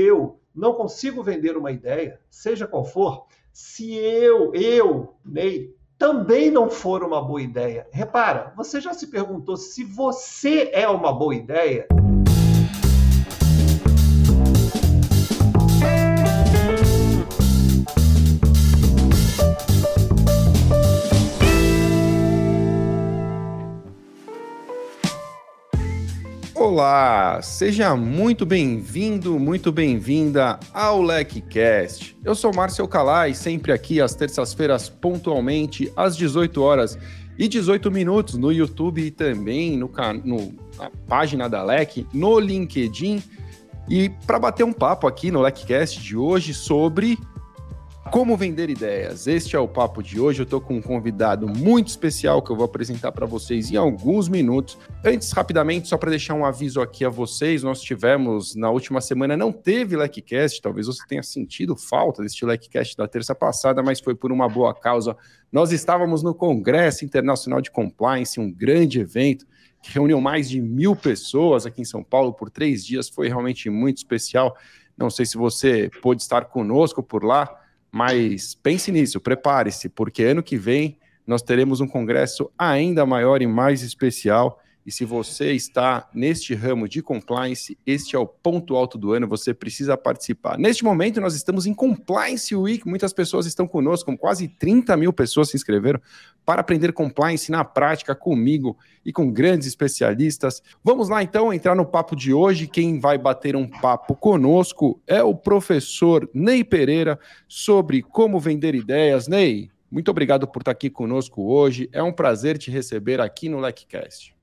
eu não consigo vender uma ideia, seja qual for, se eu, eu, Ney, também não for uma boa ideia. Repara, você já se perguntou se você é uma boa ideia? Olá, seja muito bem-vindo, muito bem-vinda ao LecCast. Eu sou Márcio Calai, sempre aqui às terças-feiras, pontualmente, às 18 horas e 18 minutos, no YouTube e também no, no na página da LEC, no LinkedIn. E para bater um papo aqui no LecCast de hoje sobre como vender ideias? Este é o papo de hoje. Eu estou com um convidado muito especial que eu vou apresentar para vocês em alguns minutos. Antes, rapidamente, só para deixar um aviso aqui a vocês, nós tivemos na última semana, não teve LecCast, talvez você tenha sentido falta deste LecCast da terça passada, mas foi por uma boa causa. Nós estávamos no Congresso Internacional de Compliance, um grande evento que reuniu mais de mil pessoas aqui em São Paulo por três dias. Foi realmente muito especial. Não sei se você pôde estar conosco por lá mas pense nisso, prepare-se, porque ano que vem nós teremos um congresso ainda maior e mais especial. E se você está neste ramo de compliance, este é o ponto alto do ano, você precisa participar. Neste momento, nós estamos em Compliance Week, muitas pessoas estão conosco, quase 30 mil pessoas se inscreveram para aprender compliance na prática comigo e com grandes especialistas. Vamos lá então entrar no papo de hoje. Quem vai bater um papo conosco é o professor Ney Pereira sobre como vender ideias. Ney, muito obrigado por estar aqui conosco hoje. É um prazer te receber aqui no LecCast.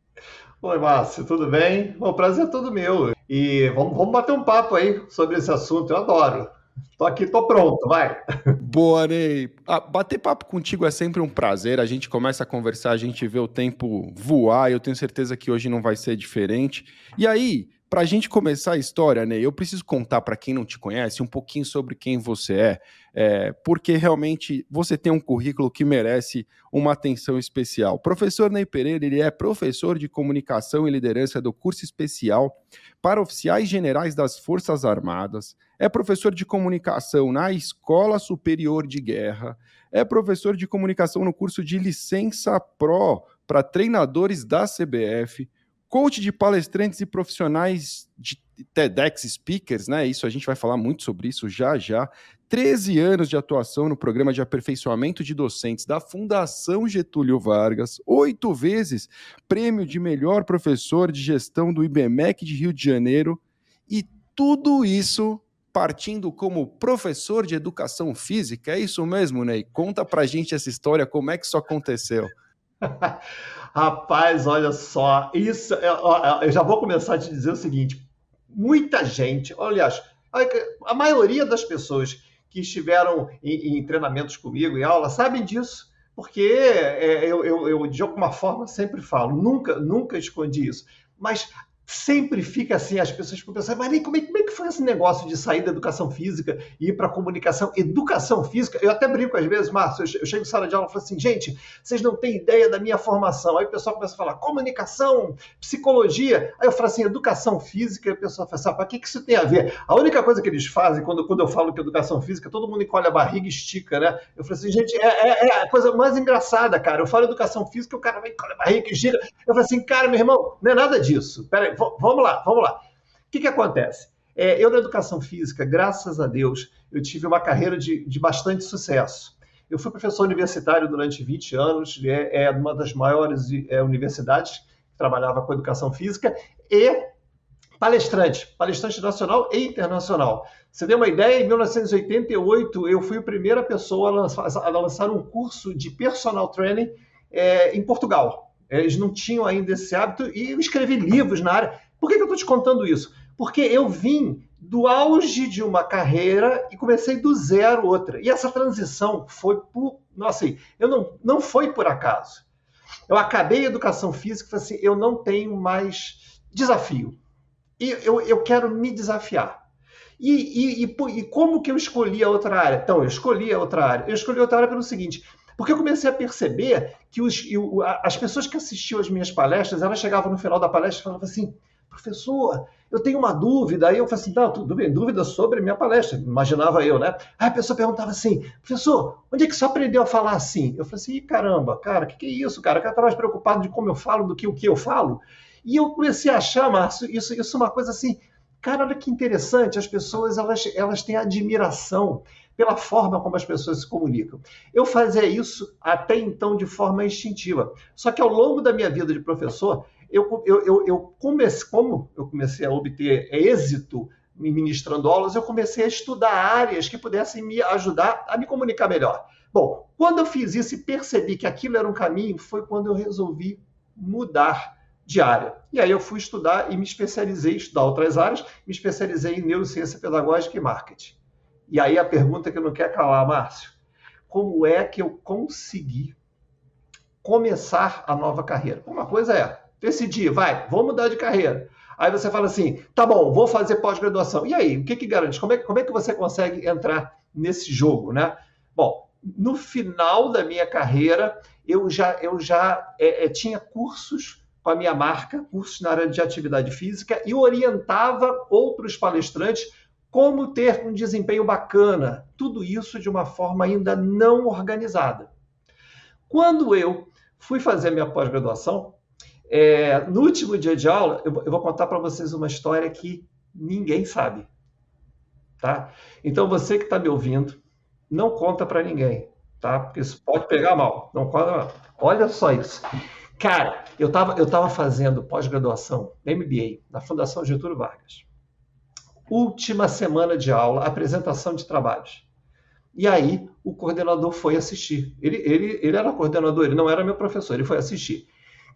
Oi, Márcio, tudo bem? O prazer é todo meu. E vamos, vamos bater um papo aí sobre esse assunto, eu adoro. Tô aqui, tô pronto, vai. Boa, Ney. Ah, bater papo contigo é sempre um prazer. A gente começa a conversar, a gente vê o tempo voar. Eu tenho certeza que hoje não vai ser diferente. E aí, para a gente começar a história, Ney, eu preciso contar para quem não te conhece um pouquinho sobre quem você é, é, porque realmente você tem um currículo que merece uma atenção especial. professor Ney Pereira, ele é professor de comunicação e liderança do curso especial para oficiais generais das Forças Armadas, é professor de comunicação na Escola Superior de Guerra, é professor de comunicação no curso de licença Pro para treinadores da CBF, coach de palestrantes e profissionais de TEDx speakers, né? Isso a gente vai falar muito sobre isso já já. 13 anos de atuação no programa de aperfeiçoamento de docentes da Fundação Getúlio Vargas, oito vezes prêmio de melhor professor de gestão do IBMEC de Rio de Janeiro, e tudo isso partindo como professor de educação física. É isso mesmo, Ney? Conta pra gente essa história, como é que isso aconteceu? Rapaz, olha só, isso eu já vou começar a te dizer o seguinte: muita gente, aliás, a maioria das pessoas que estiveram em, em treinamentos comigo, em aula, sabem disso, porque é, eu, eu, eu, de alguma forma, sempre falo, nunca, nunca escondi isso. Mas sempre fica assim, as pessoas ficam pensando, mas como é, como é, que foi esse negócio de sair da educação física e ir para comunicação? Educação física, eu até brinco às vezes, Márcio, eu chego em sala de aula e falo assim, gente, vocês não têm ideia da minha formação. Aí o pessoal começa a falar comunicação, psicologia. Aí eu falo assim, educação física, e o pessoal fala assim, ah, para que, que isso tem a ver? A única coisa que eles fazem, quando, quando eu falo que educação física, todo mundo encolhe a barriga e estica, né? Eu falo assim, gente, é, é, é a coisa mais engraçada, cara. Eu falo educação física, o cara vai encolhe a barriga e estica. Eu falo assim, cara, meu irmão, não é nada disso. Peraí, vamos lá, vamos lá. O que, que acontece? É, eu, na educação física, graças a Deus, eu tive uma carreira de, de bastante sucesso. Eu fui professor universitário durante 20 anos, é, é uma das maiores é, universidades que trabalhava com educação física, e palestrante, palestrante nacional e internacional. Você tem uma ideia? Em 1988, eu fui a primeira pessoa a lançar, a lançar um curso de personal training é, em Portugal. Eles não tinham ainda esse hábito e eu escrevi livros na área. Por que, que eu estou te contando isso? Porque eu vim do auge de uma carreira e comecei do zero outra. E essa transição foi por. Nossa, assim, eu não, não foi por acaso. Eu acabei a educação física e falei assim: eu não tenho mais desafio. E eu, eu quero me desafiar. E, e, e, e como que eu escolhi a outra área? Então, eu escolhi a outra área. Eu escolhi a outra área pelo seguinte: porque eu comecei a perceber que os, as pessoas que assistiam às minhas palestras, elas chegavam no final da palestra e falavam assim: professor, eu tenho uma dúvida. Aí eu falei assim, não, tudo bem, dúvida sobre minha palestra. Imaginava eu, né? Aí a pessoa perguntava assim, professor, onde é que você aprendeu a falar assim? Eu falei assim, caramba, cara, o que, que é isso, cara? O cara tá mais preocupado de como eu falo do que o que eu falo. E eu comecei a achar, Márcio, isso, isso é uma coisa assim, cara, olha que interessante, as pessoas, elas, elas têm admiração pela forma como as pessoas se comunicam. Eu fazia isso até então de forma instintiva. Só que ao longo da minha vida de professor, eu, eu, eu, eu comecei, como eu comecei a obter êxito ministrando aulas, eu comecei a estudar áreas que pudessem me ajudar a me comunicar melhor. Bom, quando eu fiz isso e percebi que aquilo era um caminho, foi quando eu resolvi mudar de área. E aí eu fui estudar e me especializei, estudar outras áreas, me especializei em neurociência pedagógica e marketing. E aí a pergunta que não quer calar, Márcio, como é que eu consegui começar a nova carreira? Uma coisa é decidir, vai, vou mudar de carreira. Aí você fala assim, tá bom, vou fazer pós-graduação. E aí, o que, que garante? Como é, como é que você consegue entrar nesse jogo, né? Bom, no final da minha carreira, eu já, eu já é, é, tinha cursos com a minha marca, cursos na área de atividade física, e orientava outros palestrantes como ter um desempenho bacana. Tudo isso de uma forma ainda não organizada. Quando eu fui fazer minha pós-graduação, é, no último dia de aula, eu, eu vou contar para vocês uma história que ninguém sabe. Tá? Então, você que está me ouvindo, não conta para ninguém, tá? Porque isso pode pegar mal. Não conta. Olha só isso. Cara, eu estava eu tava fazendo pós-graduação, MBA, na Fundação Getúlio Vargas. Última semana de aula, apresentação de trabalhos. E aí, o coordenador foi assistir. Ele, ele, ele era coordenador, ele não era meu professor, ele foi assistir.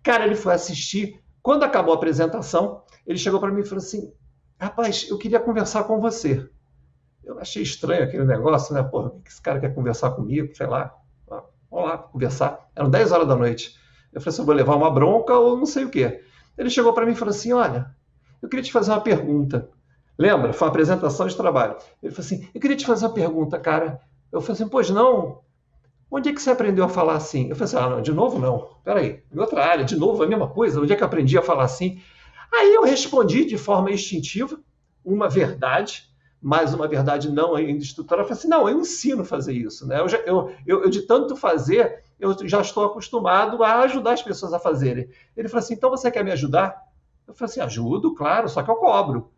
Cara, ele foi assistir. Quando acabou a apresentação, ele chegou para mim e falou assim: Rapaz, eu queria conversar com você. Eu achei estranho aquele negócio, né? Porra, o que esse cara quer conversar comigo? Sei lá. Vamos lá, conversar. Eram 10 horas da noite. Eu falei assim: vou levar uma bronca ou não sei o quê. Ele chegou para mim e falou assim: Olha, eu queria te fazer uma pergunta. Lembra? Foi uma apresentação de trabalho. Ele falou assim: Eu queria te fazer uma pergunta, cara. Eu falei assim: Pois não. Onde é que você aprendeu a falar assim? Eu falei assim, ah, não, de novo não. Peraí, em outra área, de novo a mesma coisa. Onde é que eu aprendi a falar assim? Aí eu respondi de forma instintiva uma verdade, mas uma verdade não ainda estruturada. Eu falei assim, não, eu ensino a fazer isso. Né? Eu, já, eu, eu, eu, de tanto fazer, eu já estou acostumado a ajudar as pessoas a fazerem. Ele falou assim, então você quer me ajudar? Eu falei assim, ajudo, claro, só que eu cobro.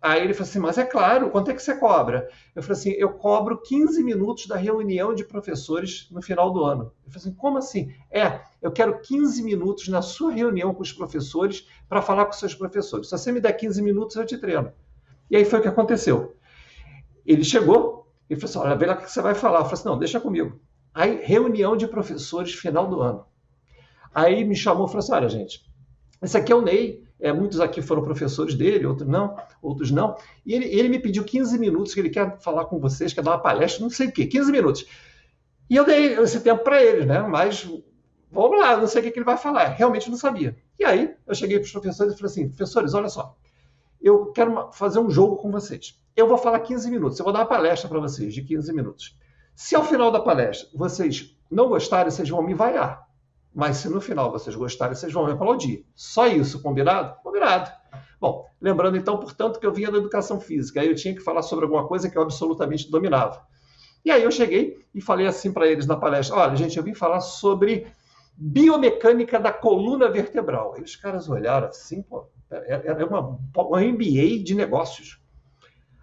Aí ele falou assim, mas é claro, quanto é que você cobra? Eu falei assim, eu cobro 15 minutos da reunião de professores no final do ano. Eu falei assim, como assim? É, eu quero 15 minutos na sua reunião com os professores para falar com seus professores. Se você me der 15 minutos, eu te treino. E aí foi o que aconteceu. Ele chegou e falou assim, olha, vê lá o que você vai falar. Eu falei assim, não, deixa comigo. Aí, reunião de professores final do ano. Aí me chamou e falou assim, olha, gente, esse aqui é o Ney, é, muitos aqui foram professores dele, outros não, outros não. E ele, ele me pediu 15 minutos, que ele quer falar com vocês, quer dar uma palestra, não sei o quê, 15 minutos. E eu dei esse tempo para ele, né? Mas vamos lá, não sei o que, que ele vai falar. Realmente não sabia. E aí eu cheguei para os professores e falei assim: professores, olha só, eu quero fazer um jogo com vocês. Eu vou falar 15 minutos, eu vou dar uma palestra para vocês de 15 minutos. Se ao final da palestra vocês não gostarem, vocês vão me vaiar. Mas se no final vocês gostarem, vocês vão me aplaudir. Só isso, combinado? Combinado. Bom, lembrando então, portanto, que eu vinha da educação física, aí eu tinha que falar sobre alguma coisa que eu absolutamente dominava. E aí eu cheguei e falei assim para eles na palestra: olha, gente, eu vim falar sobre biomecânica da coluna vertebral. Aí os caras olharam assim, pô, era uma, uma MBA de negócios.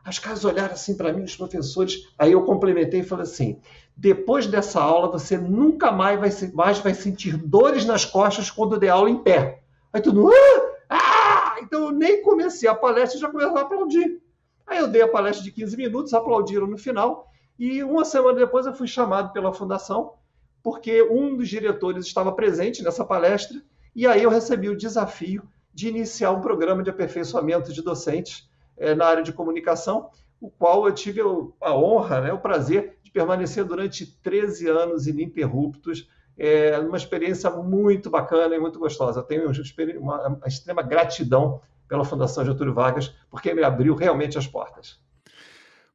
As caras olharam assim para mim, os professores. Aí eu complementei e falei assim: depois dessa aula, você nunca mais vai, mais vai sentir dores nas costas quando der aula em pé. Aí tudo, ah! ah! Então eu nem comecei a palestra e já começaram a aplaudir. Aí eu dei a palestra de 15 minutos, aplaudiram no final. E uma semana depois eu fui chamado pela fundação, porque um dos diretores estava presente nessa palestra. E aí eu recebi o desafio de iniciar um programa de aperfeiçoamento de docentes é, na área de comunicação, o qual eu tive a honra, né, o prazer de permanecer durante 13 anos ininterruptos, é uma experiência muito bacana e muito gostosa. Eu tenho uma, uma extrema gratidão pela Fundação Getúlio Vargas, porque me abriu realmente as portas.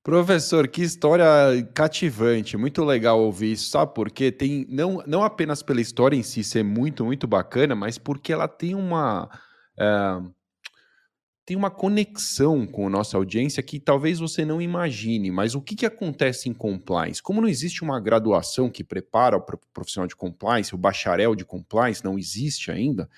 Professor, que história cativante, muito legal ouvir isso, sabe? Porque tem, não, não apenas pela história em si ser muito, muito bacana, mas porque ela tem uma. Uh tem uma conexão com a nossa audiência que talvez você não imagine, mas o que, que acontece em compliance? Como não existe uma graduação que prepara o profissional de compliance, o bacharel de compliance não existe ainda,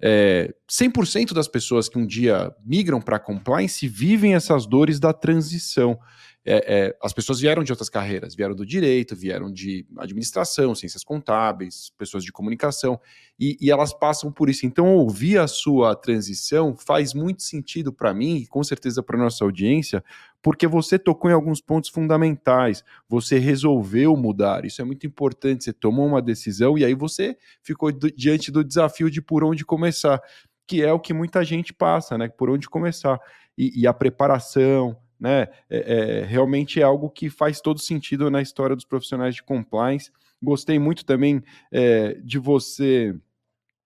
é, 100% das pessoas que um dia migram para compliance vivem essas dores da transição é, é, as pessoas vieram de outras carreiras, vieram do direito, vieram de administração, ciências contábeis, pessoas de comunicação, e, e elas passam por isso. Então, ouvir a sua transição faz muito sentido para mim e com certeza para nossa audiência, porque você tocou em alguns pontos fundamentais, você resolveu mudar, isso é muito importante. Você tomou uma decisão e aí você ficou do, diante do desafio de por onde começar, que é o que muita gente passa, né? Por onde começar. e, e a preparação, né? É, é, realmente é algo que faz todo sentido na história dos profissionais de compliance. Gostei muito também é, de você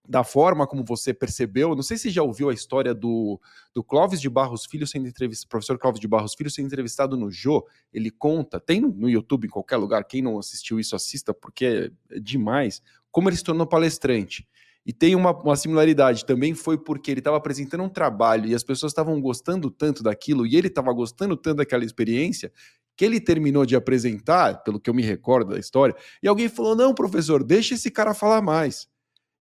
da forma como você percebeu, não sei se já ouviu a história do, do Clóvis de Barros Filho sendo entrevistado, professor Clóvis de Barros Filho sendo entrevistado no Jô, ele conta, tem no, no YouTube em qualquer lugar, quem não assistiu isso assista, porque é demais, como ele se tornou palestrante. E tem uma, uma similaridade, também foi porque ele estava apresentando um trabalho e as pessoas estavam gostando tanto daquilo e ele estava gostando tanto daquela experiência que ele terminou de apresentar, pelo que eu me recordo da história, e alguém falou: "Não, professor, deixa esse cara falar mais".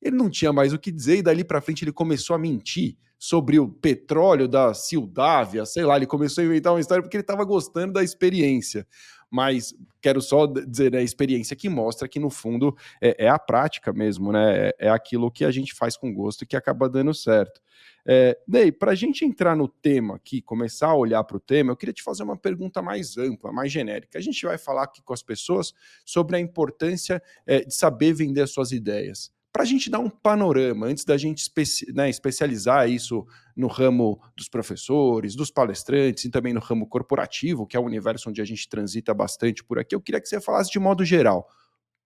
Ele não tinha mais o que dizer e dali para frente ele começou a mentir sobre o petróleo da Sildávia, sei lá, ele começou a inventar uma história porque ele estava gostando da experiência mas quero só dizer a experiência que mostra que no fundo é, é a prática mesmo, né? É, é, aquilo que a gente faz com gosto e que acaba dando certo. É, Ney, para a gente entrar no tema aqui, começar a olhar para o tema, eu queria te fazer uma pergunta mais ampla, mais genérica. A gente vai falar aqui com as pessoas sobre a importância é, de saber vender suas ideias para a gente dar um panorama, antes da gente especi né, especializar isso no ramo dos professores, dos palestrantes e também no ramo corporativo, que é o universo onde a gente transita bastante por aqui, eu queria que você falasse de modo geral.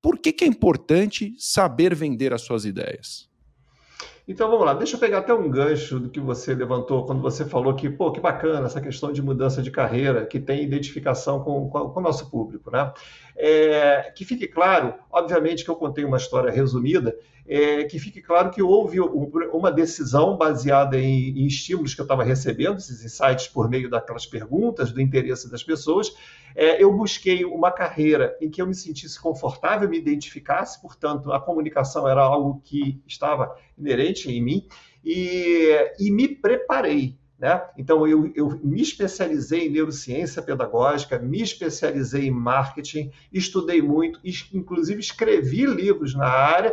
Por que, que é importante saber vender as suas ideias? Então vamos lá, deixa eu pegar até um gancho do que você levantou quando você falou que, pô, que bacana essa questão de mudança de carreira, que tem identificação com, com, com o nosso público, né? É, que fique claro, obviamente que eu contei uma história resumida, é, que fique claro que houve uma decisão baseada em, em estímulos que eu estava recebendo, esses insights por meio daquelas perguntas, do interesse das pessoas. É, eu busquei uma carreira em que eu me sentisse confortável, me identificasse, portanto, a comunicação era algo que estava inerente em mim, e, e me preparei. Né? Então, eu, eu, me especializei em neurociência pedagógica, me especializei em marketing, estudei muito, inclusive escrevi livros na área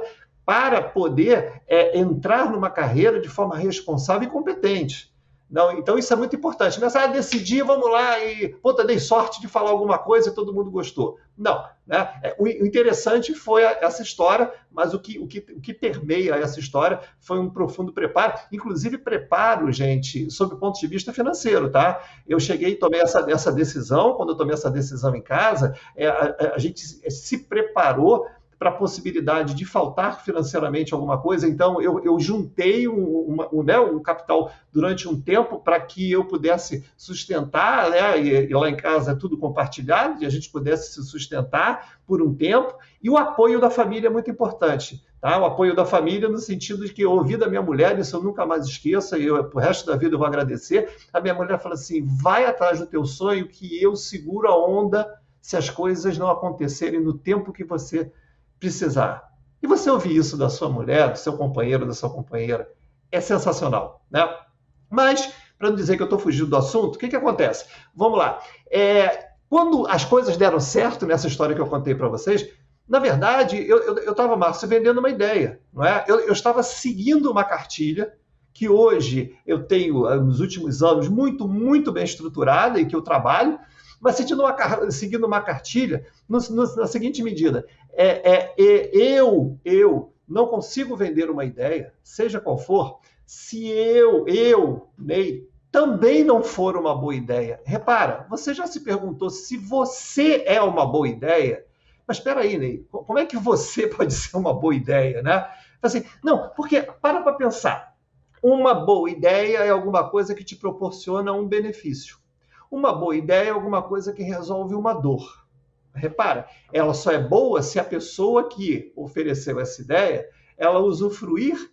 para poder é, entrar numa carreira de forma responsável e competente. Não, então isso é muito importante. Nessa área decidir, vamos lá e puta, dei sorte de falar alguma coisa e todo mundo gostou. Não, né? É, o interessante foi essa história, mas o que, o, que, o que permeia essa história foi um profundo preparo, inclusive preparo, gente, sob o ponto de vista financeiro, tá? Eu cheguei e tomei essa, essa decisão, quando eu tomei essa decisão em casa, é, a, a gente se preparou para a possibilidade de faltar financeiramente alguma coisa. Então, eu, eu juntei um, uma, um, né, um capital durante um tempo para que eu pudesse sustentar, né, e, e, lá em casa é tudo compartilhado, e a gente pudesse se sustentar por um tempo. E o apoio da família é muito importante. Tá? O apoio da família no sentido de que eu ouvi da minha mulher, isso eu nunca mais esqueço, e eu, pro resto da vida eu vou agradecer. A minha mulher fala assim: vai atrás do teu sonho, que eu seguro a onda se as coisas não acontecerem no tempo que você precisar. E você ouvir isso da sua mulher, do seu companheiro, da sua companheira, é sensacional, né? Mas, para não dizer que eu estou fugindo do assunto, o que, que acontece? Vamos lá. É, quando as coisas deram certo nessa história que eu contei para vocês, na verdade, eu estava, Márcio, vendendo uma ideia, não é? Eu, eu estava seguindo uma cartilha que hoje eu tenho, nos últimos anos, muito, muito bem estruturada e que eu trabalho, mas seguindo uma, seguindo uma cartilha no, no, na seguinte medida: é, é, é, eu, eu não consigo vender uma ideia, seja qual for, se eu, eu, Ney, também não for uma boa ideia. Repara, você já se perguntou se você é uma boa ideia? Mas espera aí, Ney, como é que você pode ser uma boa ideia, né? Assim, não, porque para para pensar. Uma boa ideia é alguma coisa que te proporciona um benefício. Uma boa ideia é alguma coisa que resolve uma dor. Repara, ela só é boa se a pessoa que ofereceu essa ideia, ela usufruir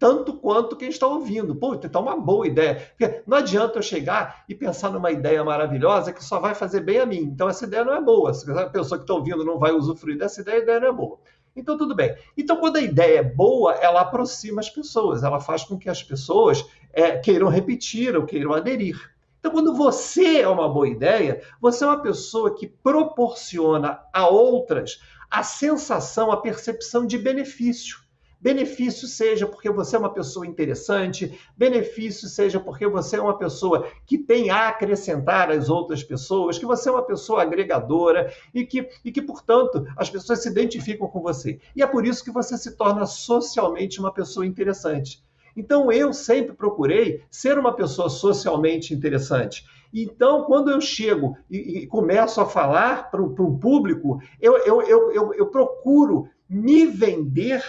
tanto quanto quem está ouvindo. Pô, então uma boa ideia. Porque não adianta eu chegar e pensar numa ideia maravilhosa que só vai fazer bem a mim. Então essa ideia não é boa. Se a pessoa que está ouvindo não vai usufruir dessa ideia, a ideia não é boa. Então tudo bem. Então quando a ideia é boa, ela aproxima as pessoas, ela faz com que as pessoas é, queiram repetir ou queiram aderir. Então, quando você é uma boa ideia, você é uma pessoa que proporciona a outras a sensação, a percepção de benefício. Benefício seja porque você é uma pessoa interessante, benefício seja porque você é uma pessoa que tem a acrescentar às outras pessoas, que você é uma pessoa agregadora e que, e que, portanto, as pessoas se identificam com você. E é por isso que você se torna socialmente uma pessoa interessante. Então, eu sempre procurei ser uma pessoa socialmente interessante. Então, quando eu chego e, e começo a falar para um público, eu, eu, eu, eu, procuro me vender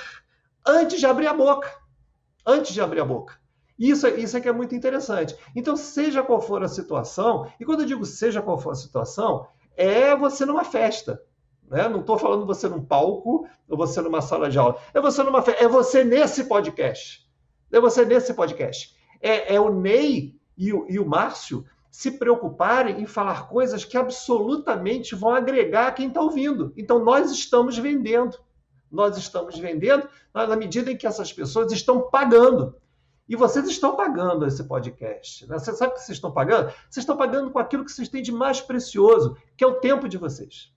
antes de abrir a boca. Antes de abrir a boca. Isso, isso é que é muito interessante. Então, seja qual for a situação, e quando eu digo seja qual for a situação, é você numa festa. Né? Não estou falando você num palco ou você numa sala de aula. É você numa é você nesse podcast. É você nesse podcast. É, é o Ney e o, e o Márcio se preocuparem em falar coisas que absolutamente vão agregar quem está ouvindo. Então, nós estamos vendendo nós estamos vendendo na medida em que essas pessoas estão pagando. E vocês estão pagando esse podcast. Né? Você sabe o que vocês estão pagando? Vocês estão pagando com aquilo que vocês têm de mais precioso, que é o tempo de vocês.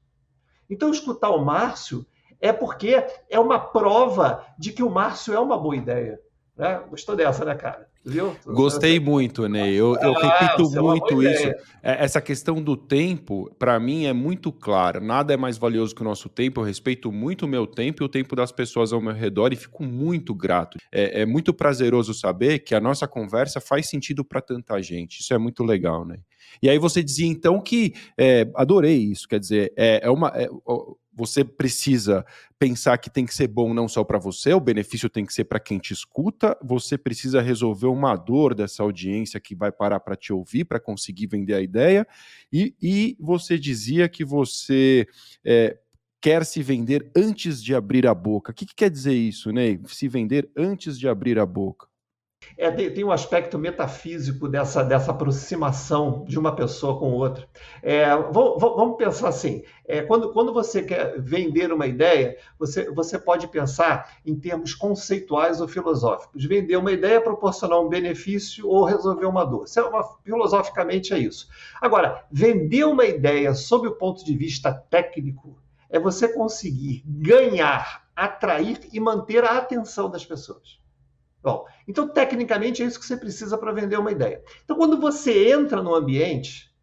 Então, escutar o Márcio é porque é uma prova de que o Márcio é uma boa ideia. Né? Gostou dessa, né, cara? Viu? Gostei muito, Ney. Eu, eu ah, repito é muito isso. É, essa questão do tempo, para mim, é muito clara. Nada é mais valioso que o nosso tempo. Eu respeito muito o meu tempo e o tempo das pessoas ao meu redor e fico muito grato. É, é muito prazeroso saber que a nossa conversa faz sentido para tanta gente. Isso é muito legal, né? E aí você dizia então que é, adorei isso. Quer dizer, é, é uma. Você precisa pensar que tem que ser bom não só para você, o benefício tem que ser para quem te escuta, você precisa resolver uma dor dessa audiência que vai parar para te ouvir, para conseguir vender a ideia, e, e você dizia que você é, quer se vender antes de abrir a boca. O que, que quer dizer isso, Ney? Se vender antes de abrir a boca. É, tem, um aspecto metafísico dessa, dessa aproximação de uma pessoa com outra. É, vamos, vamos, pensar assim: é, quando, quando você quer vender uma ideia, você, você pode pensar em termos conceituais ou filosóficos. Vender uma ideia é proporcionar um benefício ou resolver uma dor. Isso é uma, filosoficamente é isso. Agora, vender uma ideia sob o ponto de vista técnico é você conseguir ganhar, atrair e manter a atenção das pessoas. Bom, então tecnicamente é isso que você precisa para vender uma ideia. Então, quando você entra no ambiente,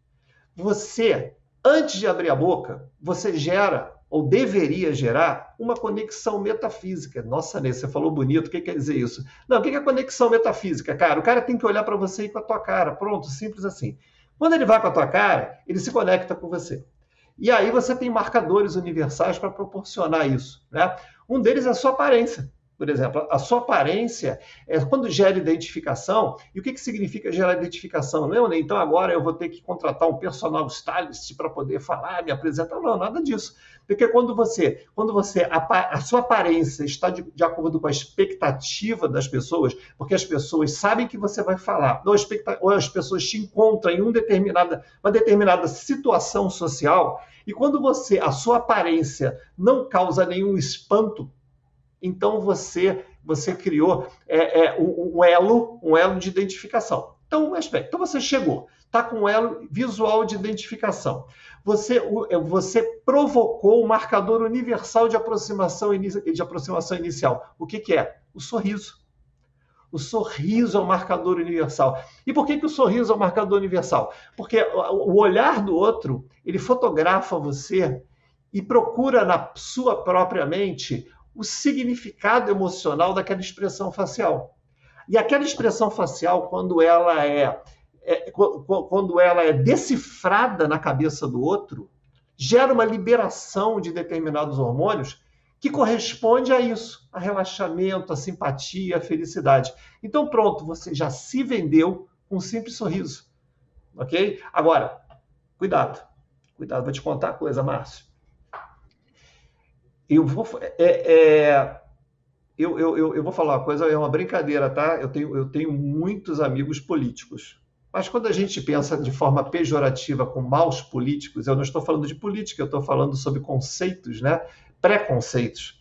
você, antes de abrir a boca, você gera ou deveria gerar uma conexão metafísica. Nossa, Ney, você falou bonito, o que quer dizer isso? Não, o que é conexão metafísica? Cara, o cara tem que olhar para você e com a tua cara. Pronto, simples assim. Quando ele vai com a tua cara, ele se conecta com você. E aí você tem marcadores universais para proporcionar isso. Né? Um deles é a sua aparência. Por exemplo, a sua aparência é quando gera identificação. E o que, que significa gerar identificação? Não, né? Então agora eu vou ter que contratar um personal stylist para poder falar, me apresentar. Não, nada disso. Porque quando você, quando você a, a sua aparência está de, de, acordo com a expectativa das pessoas, porque as pessoas sabem que você vai falar, ou, ou as pessoas te encontram em um determinada, uma determinada situação social, e quando você, a sua aparência não causa nenhum espanto então você você criou é, é, um, elo, um elo de identificação. Então, um aspecto. Então você chegou, está com um elo visual de identificação. Você, é, você provocou o um marcador universal de aproximação, de aproximação inicial. O que, que é? O sorriso. O sorriso é o marcador universal. E por que, que o sorriso é o marcador universal? Porque o olhar do outro, ele fotografa você e procura na sua própria mente o significado emocional daquela expressão facial. E aquela expressão facial, quando ela é, é, quando ela é decifrada na cabeça do outro, gera uma liberação de determinados hormônios que corresponde a isso, a relaxamento, a simpatia, a felicidade. Então pronto, você já se vendeu com um simples sorriso. OK? Agora, cuidado. Cuidado, vou te contar a coisa, Márcio eu vou. É, é, eu, eu, eu, vou falar uma coisa, é uma brincadeira, tá? Eu tenho, eu tenho muitos amigos políticos. Mas quando a gente pensa de forma pejorativa com maus políticos, eu não estou falando de política, eu estou falando sobre conceitos, né? preconceitos.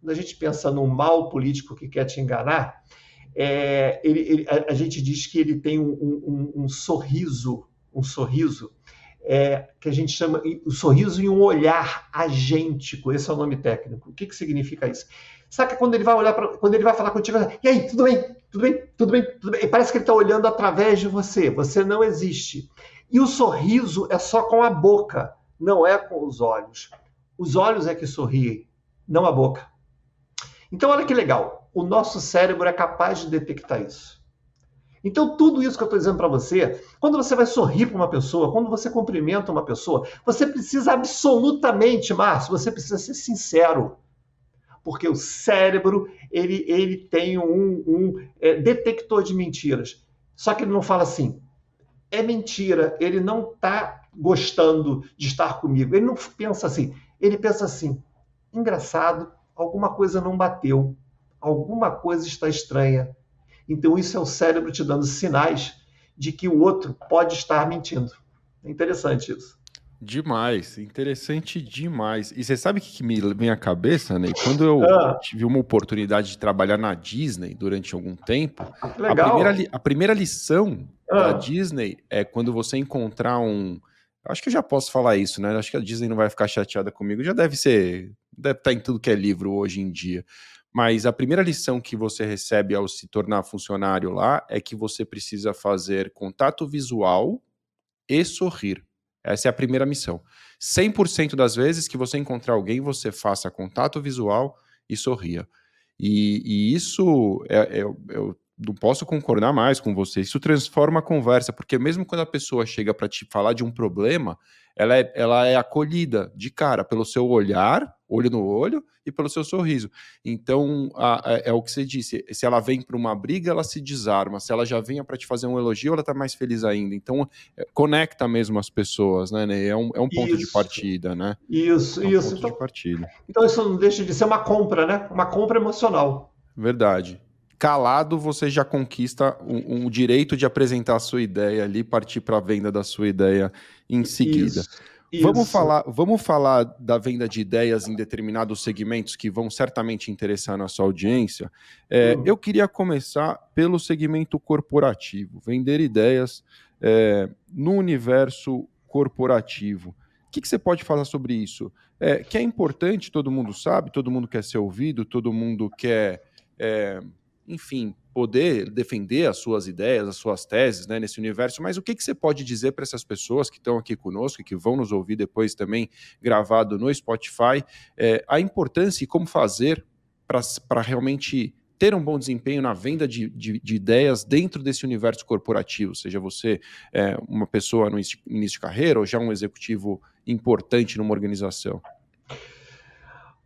Quando a gente pensa num mau político que quer te enganar, é, ele, ele, a, a, gente diz que ele tem um, um, um sorriso, um sorriso é, que a gente chama o sorriso e um olhar agêntico. Esse é o nome técnico. O que, que significa isso? Saca quando ele vai olhar pra, quando ele vai falar contigo, e aí, tudo bem? Tudo bem? Tudo bem? Tudo bem? E parece que ele está olhando através de você. Você não existe. E o sorriso é só com a boca, não é com os olhos. Os olhos é que sorriem, não a boca. Então, olha que legal. O nosso cérebro é capaz de detectar isso. Então, tudo isso que eu estou dizendo para você, quando você vai sorrir para uma pessoa, quando você cumprimenta uma pessoa, você precisa absolutamente, Márcio, você precisa ser sincero porque o cérebro ele, ele tem um, um é, detector de mentiras. Só que ele não fala assim, é mentira, ele não está gostando de estar comigo. Ele não pensa assim, ele pensa assim, engraçado, alguma coisa não bateu, alguma coisa está estranha. Então isso é o cérebro te dando sinais de que o outro pode estar mentindo. É interessante isso. Demais, interessante demais. E você sabe o que, me vem à cabeça, né? Quando eu ah. tive uma oportunidade de trabalhar na Disney durante algum tempo, a primeira, a primeira lição ah. da Disney é quando você encontrar um. Acho que eu já posso falar isso, né? Acho que a Disney não vai ficar chateada comigo. Já deve ser. Deve estar em tudo que é livro hoje em dia. Mas a primeira lição que você recebe ao se tornar funcionário lá é que você precisa fazer contato visual e sorrir. Essa é a primeira missão. 100% das vezes que você encontrar alguém, você faça contato visual e sorria. E, e isso é, é, eu não posso concordar mais com você. Isso transforma a conversa, porque mesmo quando a pessoa chega para te falar de um problema, ela é, ela é acolhida de cara pelo seu olhar, olho no olho, e pelo seu sorriso. Então, a, a, é o que você disse: se ela vem para uma briga, ela se desarma. Se ela já venha para te fazer um elogio, ela está mais feliz ainda. Então, é, conecta mesmo as pessoas, né, Ney? É um, é um ponto isso. de partida, né? Isso, é um isso. Então, de então, isso não deixa de ser uma compra, né? Uma compra emocional. Verdade calado você já conquista um, um, direito de apresentar a sua ideia ali, partir para a venda da sua ideia em seguida. Isso, vamos, isso. Falar, vamos falar da venda de ideias em determinados segmentos que vão certamente interessar na sua audiência. É, hum. Eu queria começar pelo segmento corporativo, vender ideias é, no universo corporativo. O que, que, você pode falar sobre isso? É, que é importante, todo mundo sabe, todo mundo quer ser ouvido, todo mundo quer é, enfim, poder defender as suas ideias, as suas teses né, nesse universo, mas o que, que você pode dizer para essas pessoas que estão aqui conosco e que vão nos ouvir depois também gravado no Spotify, é, a importância e como fazer para realmente ter um bom desempenho na venda de, de, de, ideias dentro desse universo corporativo, seja você é, uma pessoa no início de carreira ou já um executivo importante numa organização?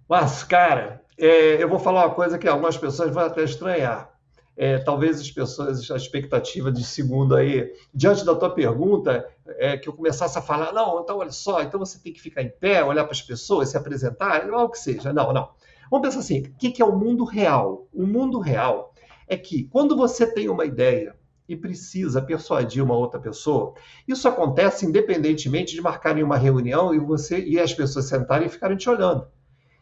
Mas, cara, é, eu vou falar uma coisa que algumas pessoas vão até estranhar. É, talvez as pessoas, a expectativa de segundo aí, diante da tua pergunta, é que eu começasse a falar, não, então olha só, então você tem que ficar em pé, olhar para as pessoas, se apresentar, ou o que seja. Não, não. Vamos pensar assim, o que é o mundo real? O mundo real é que quando você tem uma ideia e precisa persuadir uma outra pessoa, isso acontece independentemente de marcarem uma reunião e você e as pessoas sentarem e ficarem te olhando.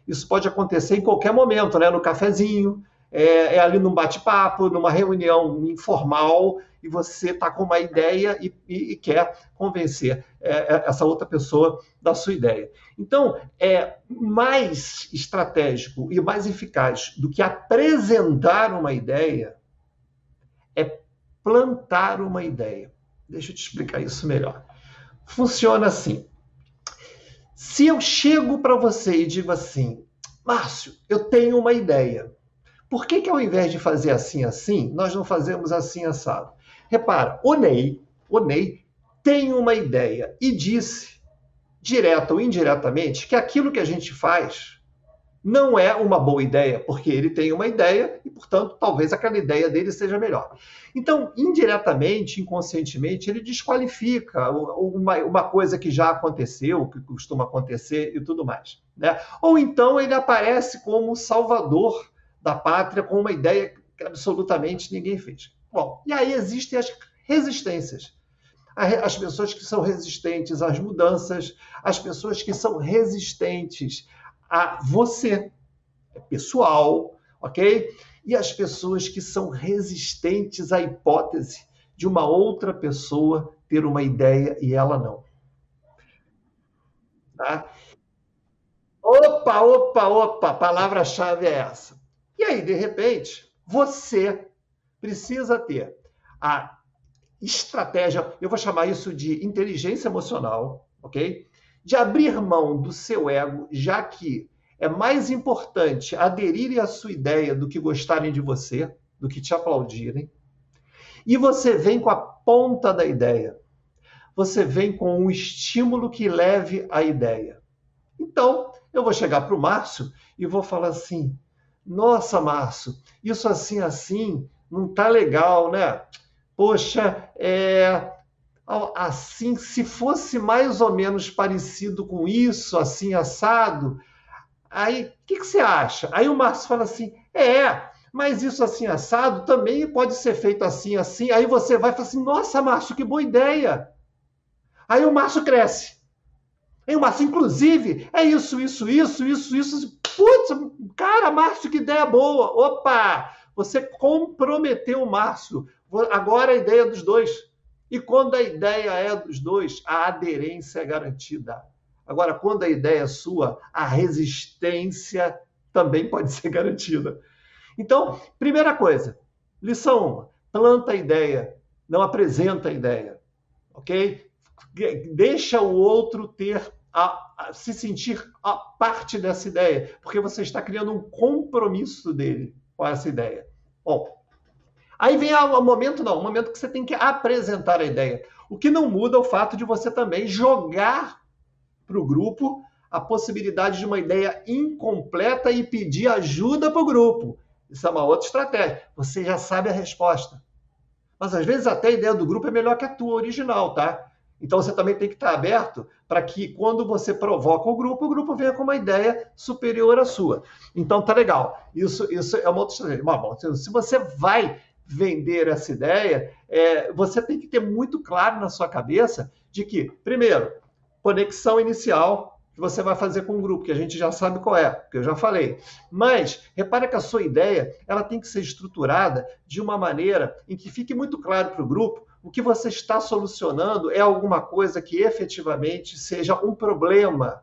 Isso pode acontecer em qualquer momento, né? No cafezinho, é, é ali num bate-papo, numa reunião informal, e você está com uma ideia e, e, e quer convencer é, é, essa outra pessoa da sua ideia. Então, é mais estratégico e mais eficaz do que apresentar uma ideia é plantar uma ideia. Deixa eu te explicar isso melhor. Funciona assim. Se eu chego para você e digo assim, Márcio, eu tenho uma ideia. Por que, que ao invés de fazer assim, assim, nós não fazemos assim, assado? Repara, o Ney, o Ney tem uma ideia e disse, direto ou indiretamente, que aquilo que a gente faz não é uma boa ideia, porque ele tem uma ideia e, portanto, talvez aquela ideia dele seja melhor. Então, indiretamente, inconscientemente, ele desqualifica uma, uma coisa que já aconteceu, que costuma acontecer e tudo mais. Né? Ou então ele aparece como salvador da pátria com uma ideia que absolutamente ninguém fez. Bom, e aí existem as resistências. As pessoas que são resistentes às mudanças, as pessoas que são resistentes a você, é pessoal, ok? E as pessoas que são resistentes à hipótese de uma outra pessoa ter uma ideia e ela não. Tá? Opa, opa, opa, palavra-chave é essa. E aí, de repente, você precisa ter a estratégia, eu vou chamar isso de inteligência emocional, ok? De abrir mão do seu ego, já que é mais importante aderirem à sua ideia do que gostarem de você, do que te aplaudirem. E você vem com a ponta da ideia. Você vem com um estímulo que leve à ideia. Então, eu vou chegar para o Márcio e vou falar assim: nossa, Márcio, isso assim, assim, não tá legal, né? Poxa, é. Assim, se fosse mais ou menos parecido com isso, assim, assado, aí o que, que você acha? Aí o Márcio fala assim: é, mas isso assim, assado também pode ser feito assim, assim. Aí você vai e fala assim: nossa, Márcio, que boa ideia. Aí o Márcio cresce. Aí o Márcio, inclusive, é isso, isso, isso, isso, isso. Putz, cara, Márcio, que ideia boa. Opa! Você comprometeu o Márcio. Agora a ideia dos dois. E quando a ideia é dos dois, a aderência é garantida. Agora, quando a ideia é sua, a resistência também pode ser garantida. Então, primeira coisa, lição 1, planta a ideia, não apresenta a ideia, ok? Deixa o outro ter a, a, se sentir a parte dessa ideia, porque você está criando um compromisso dele com essa ideia. Bom, aí vem o momento, não, o momento que você tem que apresentar a ideia. O que não muda é o fato de você também jogar para o grupo a possibilidade de uma ideia incompleta e pedir ajuda para o grupo. Isso é uma outra estratégia. Você já sabe a resposta. Mas às vezes até a ideia do grupo é melhor que a tua original, tá? Então você também tem que estar aberto para que quando você provoca o grupo, o grupo venha com uma ideia superior à sua. Então tá legal. Isso, isso é uma outra estratégia. Bom, se você vai vender essa ideia, é, você tem que ter muito claro na sua cabeça de que, primeiro, conexão inicial que você vai fazer com o grupo, que a gente já sabe qual é, que eu já falei. Mas repare que a sua ideia ela tem que ser estruturada de uma maneira em que fique muito claro para o grupo o que você está solucionando é alguma coisa que efetivamente seja um problema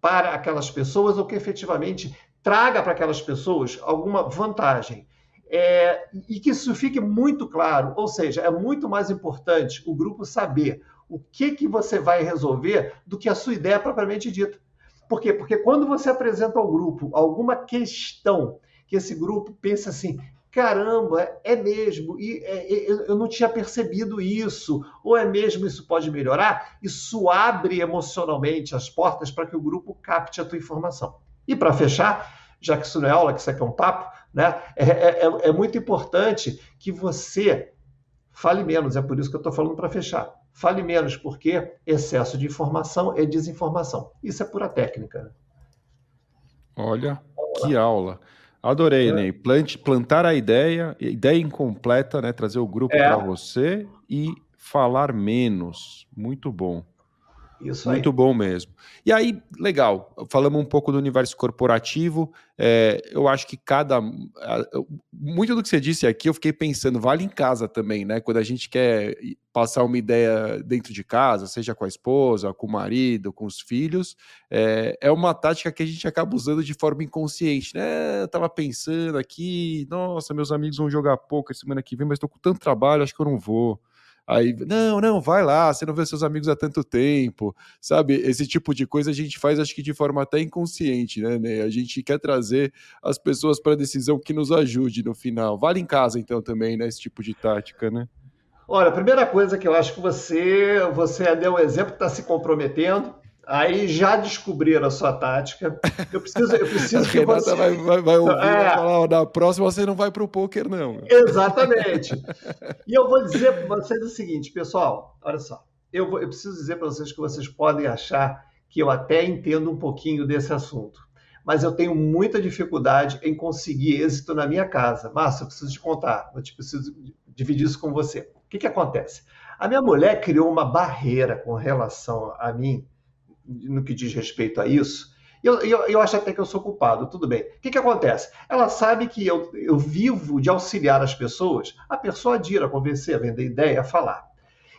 para aquelas pessoas ou que efetivamente traga para aquelas pessoas alguma vantagem. É, e que isso fique muito claro, ou seja, é muito mais importante o grupo saber o que, que você vai resolver do que a sua ideia propriamente dita. Por quê? Porque quando você apresenta ao grupo alguma questão que esse grupo pensa assim, caramba, é mesmo, e é, é, eu não tinha percebido isso, ou é mesmo isso pode melhorar, isso abre emocionalmente as portas para que o grupo capte a tua informação. E para fechar, já que isso não é aula, que isso aqui é um papo, né, é, é, é, é muito importante que você fale menos, é por isso que eu estou falando para fechar. Fale menos, porque excesso de informação é desinformação. Isso é pura técnica. Olha, que aula. Adorei, é. Ney. Plante, plantar a ideia, ideia incompleta, né? Trazer o grupo é. para você e falar menos. Muito bom. Isso Muito bom mesmo. E aí, legal, falamos um pouco do universo corporativo. É, eu acho que cada. Muito do que você disse aqui, eu fiquei pensando, vale em casa também, né? Quando a gente quer passar uma ideia dentro de casa, seja com a esposa, com o marido, com os filhos, é, é uma tática que a gente acaba usando de forma inconsciente, né? Eu tava pensando aqui, nossa, meus amigos vão jogar pouco semana que vem, mas estou com tanto trabalho, acho que eu não vou. Aí, não, não, vai lá, você não vê seus amigos há tanto tempo, sabe? Esse tipo de coisa a gente faz, acho que de forma até inconsciente, né? né? A gente quer trazer as pessoas para a decisão que nos ajude no final. Vale em casa, então, também, né? Esse tipo de tática, né? Olha, a primeira coisa que eu acho que você, você deu um exemplo que está se comprometendo, Aí já descobriram a sua tática. Eu preciso, eu preciso que você... vai, vai, vai ouvir é... falar, na próxima você não vai para o poker, não. Exatamente. e eu vou dizer para vocês o seguinte, pessoal, olha só. Eu, vou, eu preciso dizer para vocês que vocês podem achar que eu até entendo um pouquinho desse assunto. mas eu tenho muita dificuldade em conseguir êxito na minha casa. Márcio, eu preciso te contar, eu te preciso dividir isso com você. O que, que acontece? A minha mulher criou uma barreira com relação a mim, no que diz respeito a isso, eu, eu, eu, acho até que eu sou culpado, tudo bem. O que, que acontece? Ela sabe que eu, eu vivo de auxiliar as pessoas a persuadir, a convencer, a vender ideia, a falar.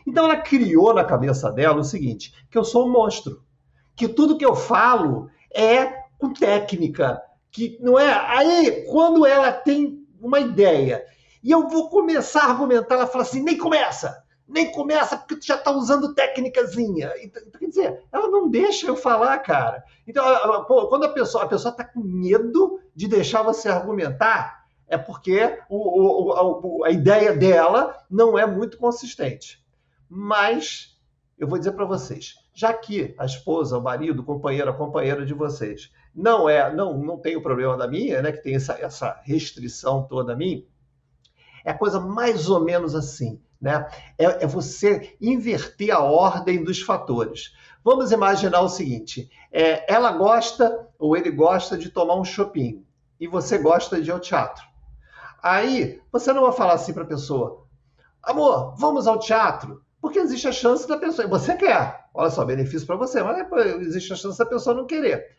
Então ela criou na cabeça dela o seguinte: que eu sou um monstro, que tudo que eu falo é com técnica, que não é. Aí, quando ela tem uma ideia e eu vou começar a argumentar, ela fala assim: nem começa, nem começa porque tu já está usando técnicazinha. Então, quer dizer, ela não deixa eu falar, cara. Então, pô, quando a pessoa a pessoa está com medo de deixar você argumentar, é porque o, o, a, a ideia dela não é muito consistente. Mas eu vou dizer para vocês, já que a esposa, o marido, o companheiro, a companheira de vocês não é, não, não tem o problema da minha, né, que tem essa, essa restrição toda a mim, é coisa mais ou menos assim, né? É, é você inverter a ordem dos fatores. Vamos imaginar o seguinte: é, ela gosta ou ele gosta de tomar um shopping e você gosta de ir ao teatro. Aí você não vai falar assim para a pessoa: amor, vamos ao teatro porque existe a chance da pessoa. Você quer, olha só, benefício para você, mas existe a chance da pessoa não querer.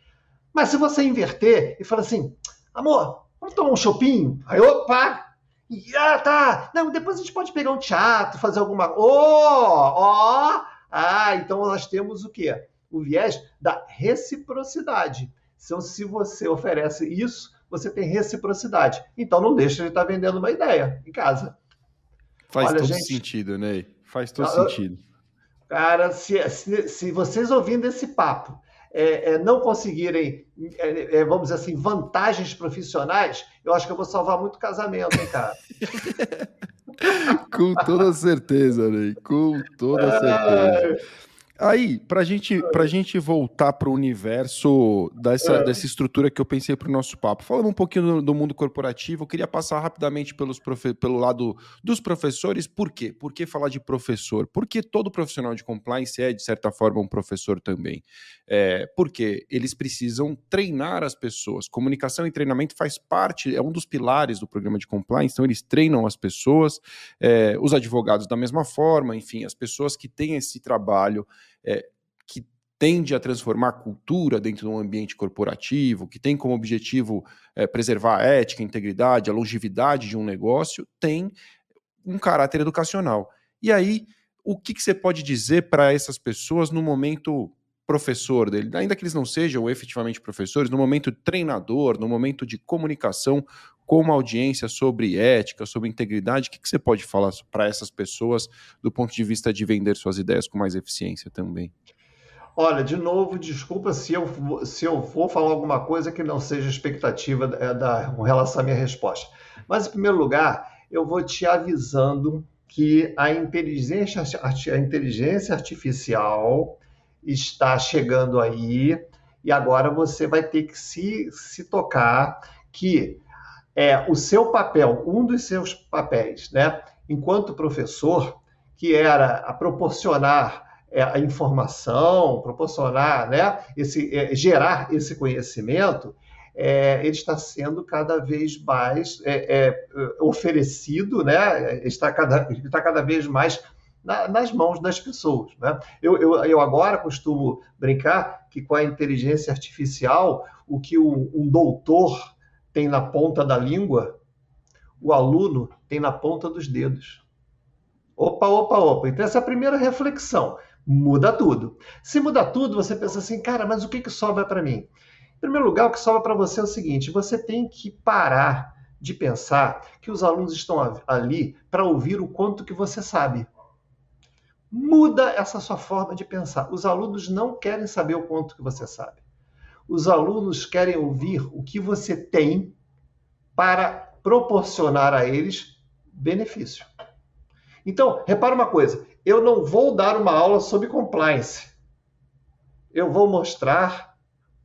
Mas se você inverter e falar assim, amor, vamos tomar um shopping? Aí, opa! Ah, tá! Não, depois a gente pode pegar um teatro, fazer alguma. Ó! Oh, ó! Oh! Ah, então nós temos o quê? O viés da reciprocidade. Então, se você oferece isso, você tem reciprocidade. Então, não deixa de estar vendendo uma ideia em casa. Faz Olha, todo gente, sentido, né? Faz todo eu, sentido. Cara, se, se, se, vocês ouvindo esse papo é, é, não conseguirem, é, é, vamos dizer assim, vantagens profissionais, eu acho que eu vou salvar muito casamento, hein, cara? Com toda certeza, Ney. Com toda certeza. Aí, para gente, a gente voltar para o universo dessa, é. dessa estrutura que eu pensei para o nosso papo, falando um pouquinho do, do, mundo corporativo, eu queria passar rapidamente pelos profe, pelo lado dos professores. Por quê? Por que falar de professor? Porque todo profissional de compliance é, de certa forma, um professor também. É, porque eles precisam treinar as pessoas. Comunicação e treinamento faz parte, é um dos pilares do programa de compliance, então eles treinam as pessoas, é, os advogados da mesma forma, enfim, as pessoas que têm esse trabalho é, que tende a transformar cultura dentro de um ambiente corporativo, que tem como objetivo é, preservar a ética, a integridade, a longevidade de um negócio, tem um caráter educacional. E aí, o que, que você pode dizer para essas pessoas no momento professor dele, ainda que eles não sejam efetivamente professores, no momento treinador, no momento de comunicação com uma audiência sobre ética, sobre integridade, o que, que você pode falar para essas pessoas do ponto de vista de vender suas ideias com mais eficiência também? Olha, de novo, desculpa se eu, se eu for falar alguma coisa que não seja expectativa da, da, com relação à minha resposta. Mas, em primeiro lugar, eu vou te avisando que a inteligência, a inteligência artificial está chegando aí e agora você vai ter que se, se tocar que é o seu papel, um dos seus papéis, né, enquanto professor, que era a proporcionar é, a informação, proporcionar, né, esse, é, gerar esse conhecimento, é, ele está sendo cada vez mais é, é oferecido, né, está cada, está cada vez mais na, nas mãos das pessoas. Né? Eu, eu, eu, agora costumo brincar que com a inteligência artificial, o que um, um doutor tem na ponta da língua, o aluno tem na ponta dos dedos. Opa, opa, opa. Então, essa é a primeira reflexão. Muda tudo. Se muda tudo, você pensa assim, cara, mas o que, que sobra para mim? Em primeiro lugar, o que sobra para você é o seguinte: você tem que parar de pensar que os alunos estão ali para ouvir o quanto que você sabe. Muda essa sua forma de pensar. Os alunos não querem saber o quanto que você sabe. Os alunos querem ouvir o que você tem para proporcionar a eles benefício. Então, repara uma coisa: eu não vou dar uma aula sobre compliance. Eu vou mostrar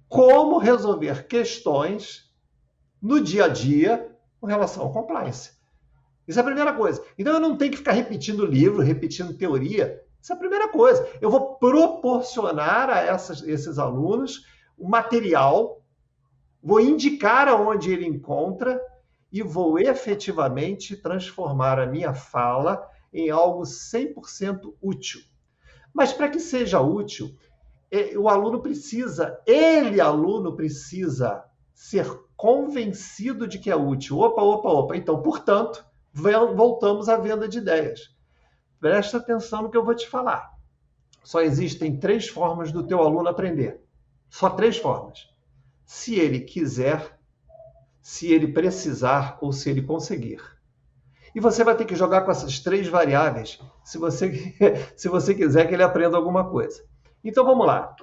como resolver questões no dia a dia com relação ao compliance. Isso é a primeira coisa. Então eu não tenho que ficar repetindo livro, repetindo teoria. Isso é a primeira coisa. Eu vou proporcionar a essas, esses alunos o material vou indicar aonde ele encontra e vou efetivamente transformar a minha fala em algo 100% útil. Mas para que seja útil, é, o aluno precisa, ele, aluno, precisa ser convencido de que é útil. Opa, opa, opa. Então, portanto, voltamos à venda de ideias. Presta atenção no que eu vou te falar. Só existem três formas do teu aluno aprender. Só três formas. Se ele quiser, se ele precisar ou se ele conseguir. E você vai ter que jogar com essas três variáveis se você, se você quiser que ele aprenda alguma coisa. Então vamos lá.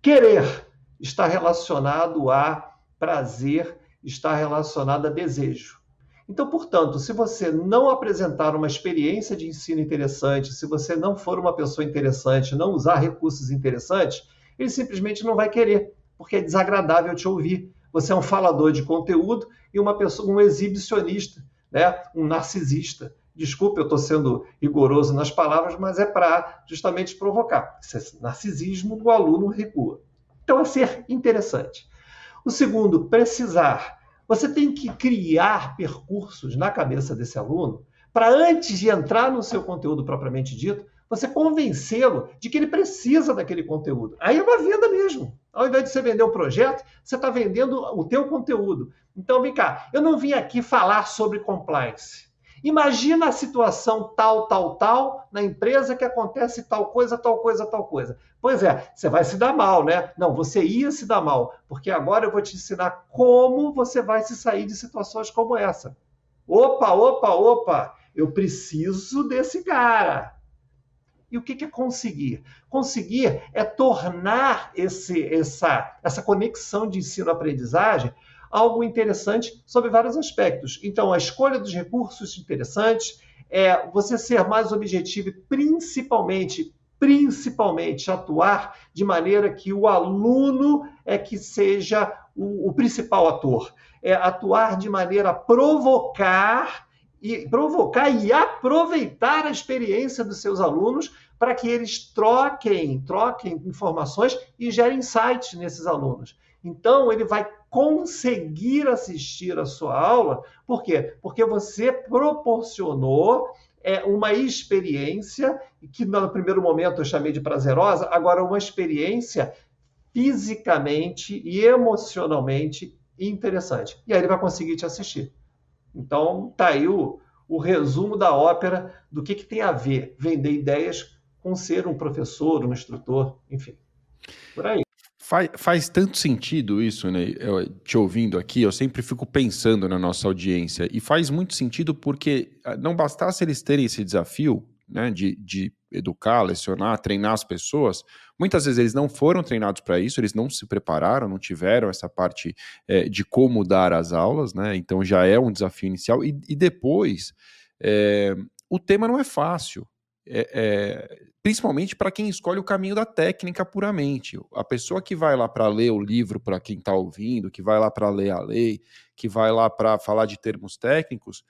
Querer está relacionado a prazer, está relacionado a desejo. Então, portanto, se você não apresentar uma experiência de ensino interessante, se você não for uma pessoa interessante, não usar recursos interessantes, ele simplesmente não vai querer, porque é desagradável te ouvir. Você é um falador de conteúdo e uma pessoa, um exibicionista, né? um narcisista. Desculpe, eu estou sendo rigoroso nas palavras, mas é para justamente provocar. Esse narcisismo do aluno recua. Então, é ser interessante. O segundo, precisar. Você tem que criar percursos na cabeça desse aluno para, antes de entrar no seu conteúdo propriamente dito, você convencê-lo de que ele precisa daquele conteúdo. Aí é uma venda mesmo. Ao invés de você vender um projeto, você está vendendo o teu conteúdo. Então, vem cá, eu não vim aqui falar sobre compliance. Imagina a situação tal, tal, tal na empresa que acontece tal coisa, tal coisa, tal coisa. Pois é, você vai se dar mal, né? Não, você ia se dar mal, porque agora eu vou te ensinar como você vai se sair de situações como essa. Opa, opa, opa, eu preciso desse cara. E o que é conseguir? Conseguir é tornar esse, essa, essa conexão de ensino-aprendizagem algo interessante sobre vários aspectos. Então, a escolha dos recursos interessantes, é você ser mais objetivo e principalmente principalmente atuar de maneira que o aluno é que seja o, o principal ator, é atuar de maneira a provocar e provocar e aproveitar a experiência dos seus alunos para que eles troquem, troquem informações e gerem insights nesses alunos. Então, ele vai conseguir assistir a sua aula, por quê? Porque você proporcionou é, uma experiência que no primeiro momento eu chamei de prazerosa, agora uma experiência fisicamente e emocionalmente interessante. E aí ele vai conseguir te assistir. Então, tá aí o, o resumo da ópera do que, que tem a ver vender ideias com ser um professor, um instrutor, enfim. Por aí. Faz, faz tanto sentido isso, né? Eu, te ouvindo aqui, eu sempre fico pensando na nossa audiência. E faz muito sentido porque ah, não bastasse eles terem esse desafio né, de, de educar, lecionar, treinar as pessoas, muitas vezes eles não foram treinados para isso, eles não se prepararam, não tiveram essa parte é, de como dar as aulas, né? Então já é um desafio inicial. E, e depois, é, o tema não é fácil. É, é, principalmente para quem escolhe o caminho da técnica puramente. A pessoa que vai lá para ler o livro para quem está ouvindo, que vai lá para ler a lei, que vai lá para falar de termos técnicos,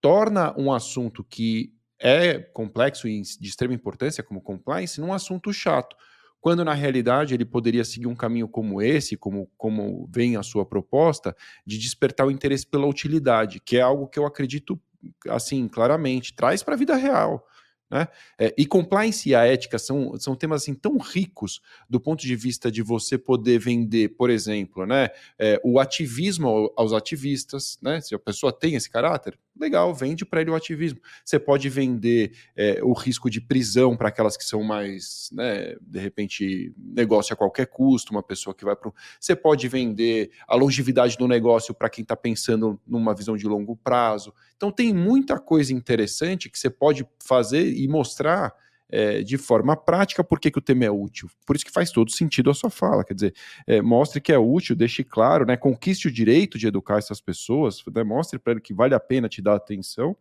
torna um assunto que é complexo e de extrema importância, como compliance, num assunto chato. Quando na realidade ele poderia seguir um caminho como esse, como, como vem a sua proposta, de despertar o interesse pela utilidade, que é algo que eu acredito, assim, claramente, traz para a vida real. Né? É, e compliance e a ética são, são temas assim, tão ricos do ponto de vista de você poder vender, por exemplo, né, é, o ativismo aos ativistas. Né? Se a pessoa tem esse caráter, legal, vende para ele o ativismo. Você pode vender é, o risco de prisão para aquelas que são mais, né, de repente, negócio a qualquer custo, uma pessoa que vai para. Você pode vender a longevidade do negócio para quem está pensando numa visão de longo prazo. Então, tem muita coisa interessante que você pode fazer e mostrar é, de forma prática por que, que o tema é útil. Por isso que faz todo sentido a sua fala. Quer dizer, é, mostre que é útil, deixe claro, né, conquiste o direito de educar essas pessoas, né, mostre para ele que vale a pena te dar atenção.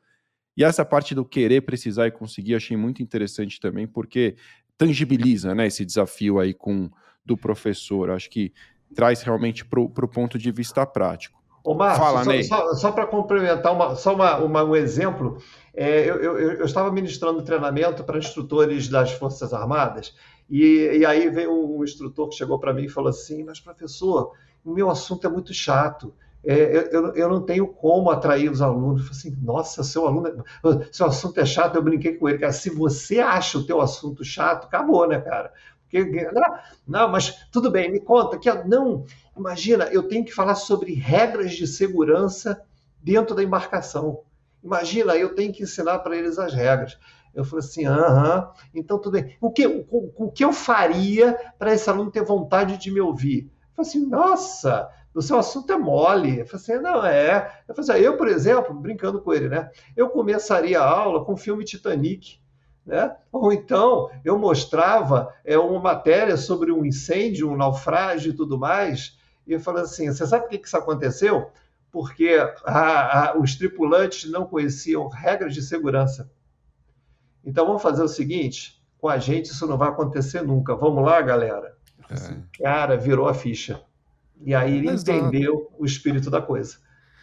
E essa parte do querer, precisar e conseguir, achei muito interessante também, porque tangibiliza né, esse desafio aí com do professor. Acho que traz realmente para o ponto de vista prático. Ô, Márcio, Fala, só, só, só para complementar uma, só uma, uma, um exemplo, é, eu, eu, eu, estava ministrando treinamento para instrutores das Forças Armadas E, e aí veio um instrutor que chegou para mim e falou assim: Mas professor, o meu assunto é muito chato. É, eu, eu, não tenho como atrair os alunos. Eu falei assim, nossa, seu aluno, seu assunto é chato. Eu brinquei com ele, cara. Se você acha o teu assunto chato, acabou, né, cara? Não, não, mas tudo bem, me conta que não. Imagina, eu tenho que falar sobre regras de segurança dentro da embarcação. Imagina, eu tenho que ensinar para eles as regras. Eu falei assim, aham, então tudo bem. O que, o, o que eu faria para esse aluno ter vontade de me ouvir? Eu falei assim, nossa, o seu assunto é mole. Eu falei assim, não, é. Eu, falei assim, eu, por exemplo, brincando com ele, né? Eu começaria a aula com o filme Titanic. Né? Ou então eu mostrava é, uma matéria sobre um incêndio, um naufrágio e tudo mais, e eu falei assim: você sabe por que isso aconteceu? Porque a, a, os tripulantes não conheciam regras de segurança. Então vamos fazer o seguinte: com a gente isso não vai acontecer nunca. Vamos lá, galera? É. Cara, virou a ficha. E aí ele Exato. entendeu o espírito da coisa.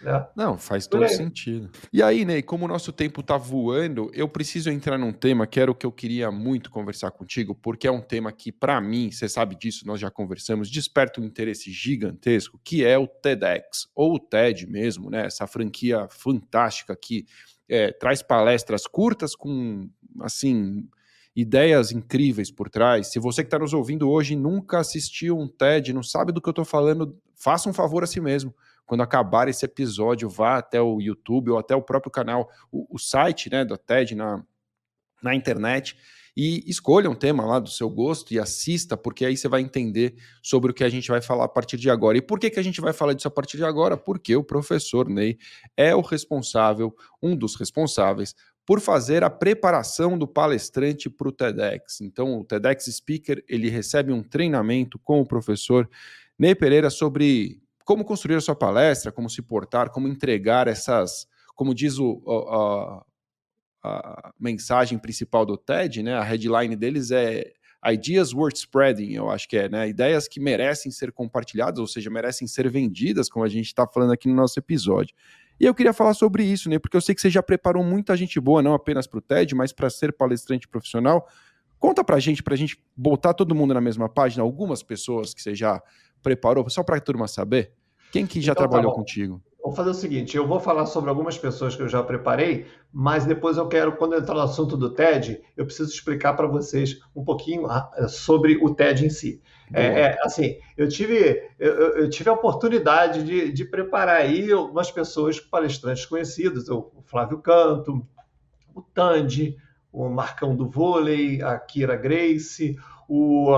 Né? Não, faz todo sentido. E aí, Ney, como o nosso tempo está voando, eu preciso entrar num tema que era o que eu queria muito conversar contigo, porque é um tema que, para mim, você sabe disso, nós já conversamos, desperta um interesse gigantesco, que é o TEDx, ou o TED mesmo, né? Essa franquia fantástica que é, traz palestras curtas com, assim, ideias incríveis por trás. Se você que está nos ouvindo hoje nunca assistiu um TED, não sabe do que eu estou falando, faça um favor a si mesmo quando acabar esse episódio, vá até o YouTube ou até o próprio canal, o, o site né, da TED na, na internet e escolha um tema lá do seu gosto e assista, porque aí você vai entender sobre o que a gente vai falar a partir de agora. E por que, que a gente vai falar disso a partir de agora? Porque o professor Ney é o responsável, um dos responsáveis, por fazer a preparação do palestrante para o TEDx. Então, o TEDx Speaker ele recebe um treinamento com o professor Ney Pereira sobre como construir a sua palestra, como se portar, como entregar essas, como diz o, a, a, mensagem principal do TED, né? A headline deles é Ideas Worth Spreading, eu acho que é, né? Ideias que merecem ser compartilhadas, ou seja, merecem ser vendidas, como a gente está falando aqui no nosso episódio. E eu queria falar sobre isso, né? Porque eu sei que você já preparou muita gente boa, não apenas para o TED, mas para ser palestrante profissional. Conta para a gente, para a gente botar todo mundo na mesma página, algumas pessoas que você já preparou, só para a turma saber? Quem que já então, tá trabalhou tá contigo? Vou fazer o seguinte, eu vou falar sobre algumas pessoas que eu já preparei, mas depois eu quero, quando eu entrar no assunto do TED, eu preciso explicar para vocês um pouquinho ah, sobre o TED em si. É, é, assim, eu tive, eu, eu tive a oportunidade de, de, preparar aí algumas pessoas, palestrantes conhecidos, o Flávio Canto, o Tandy, o Marcão do Vôlei, a Kira Grace, o,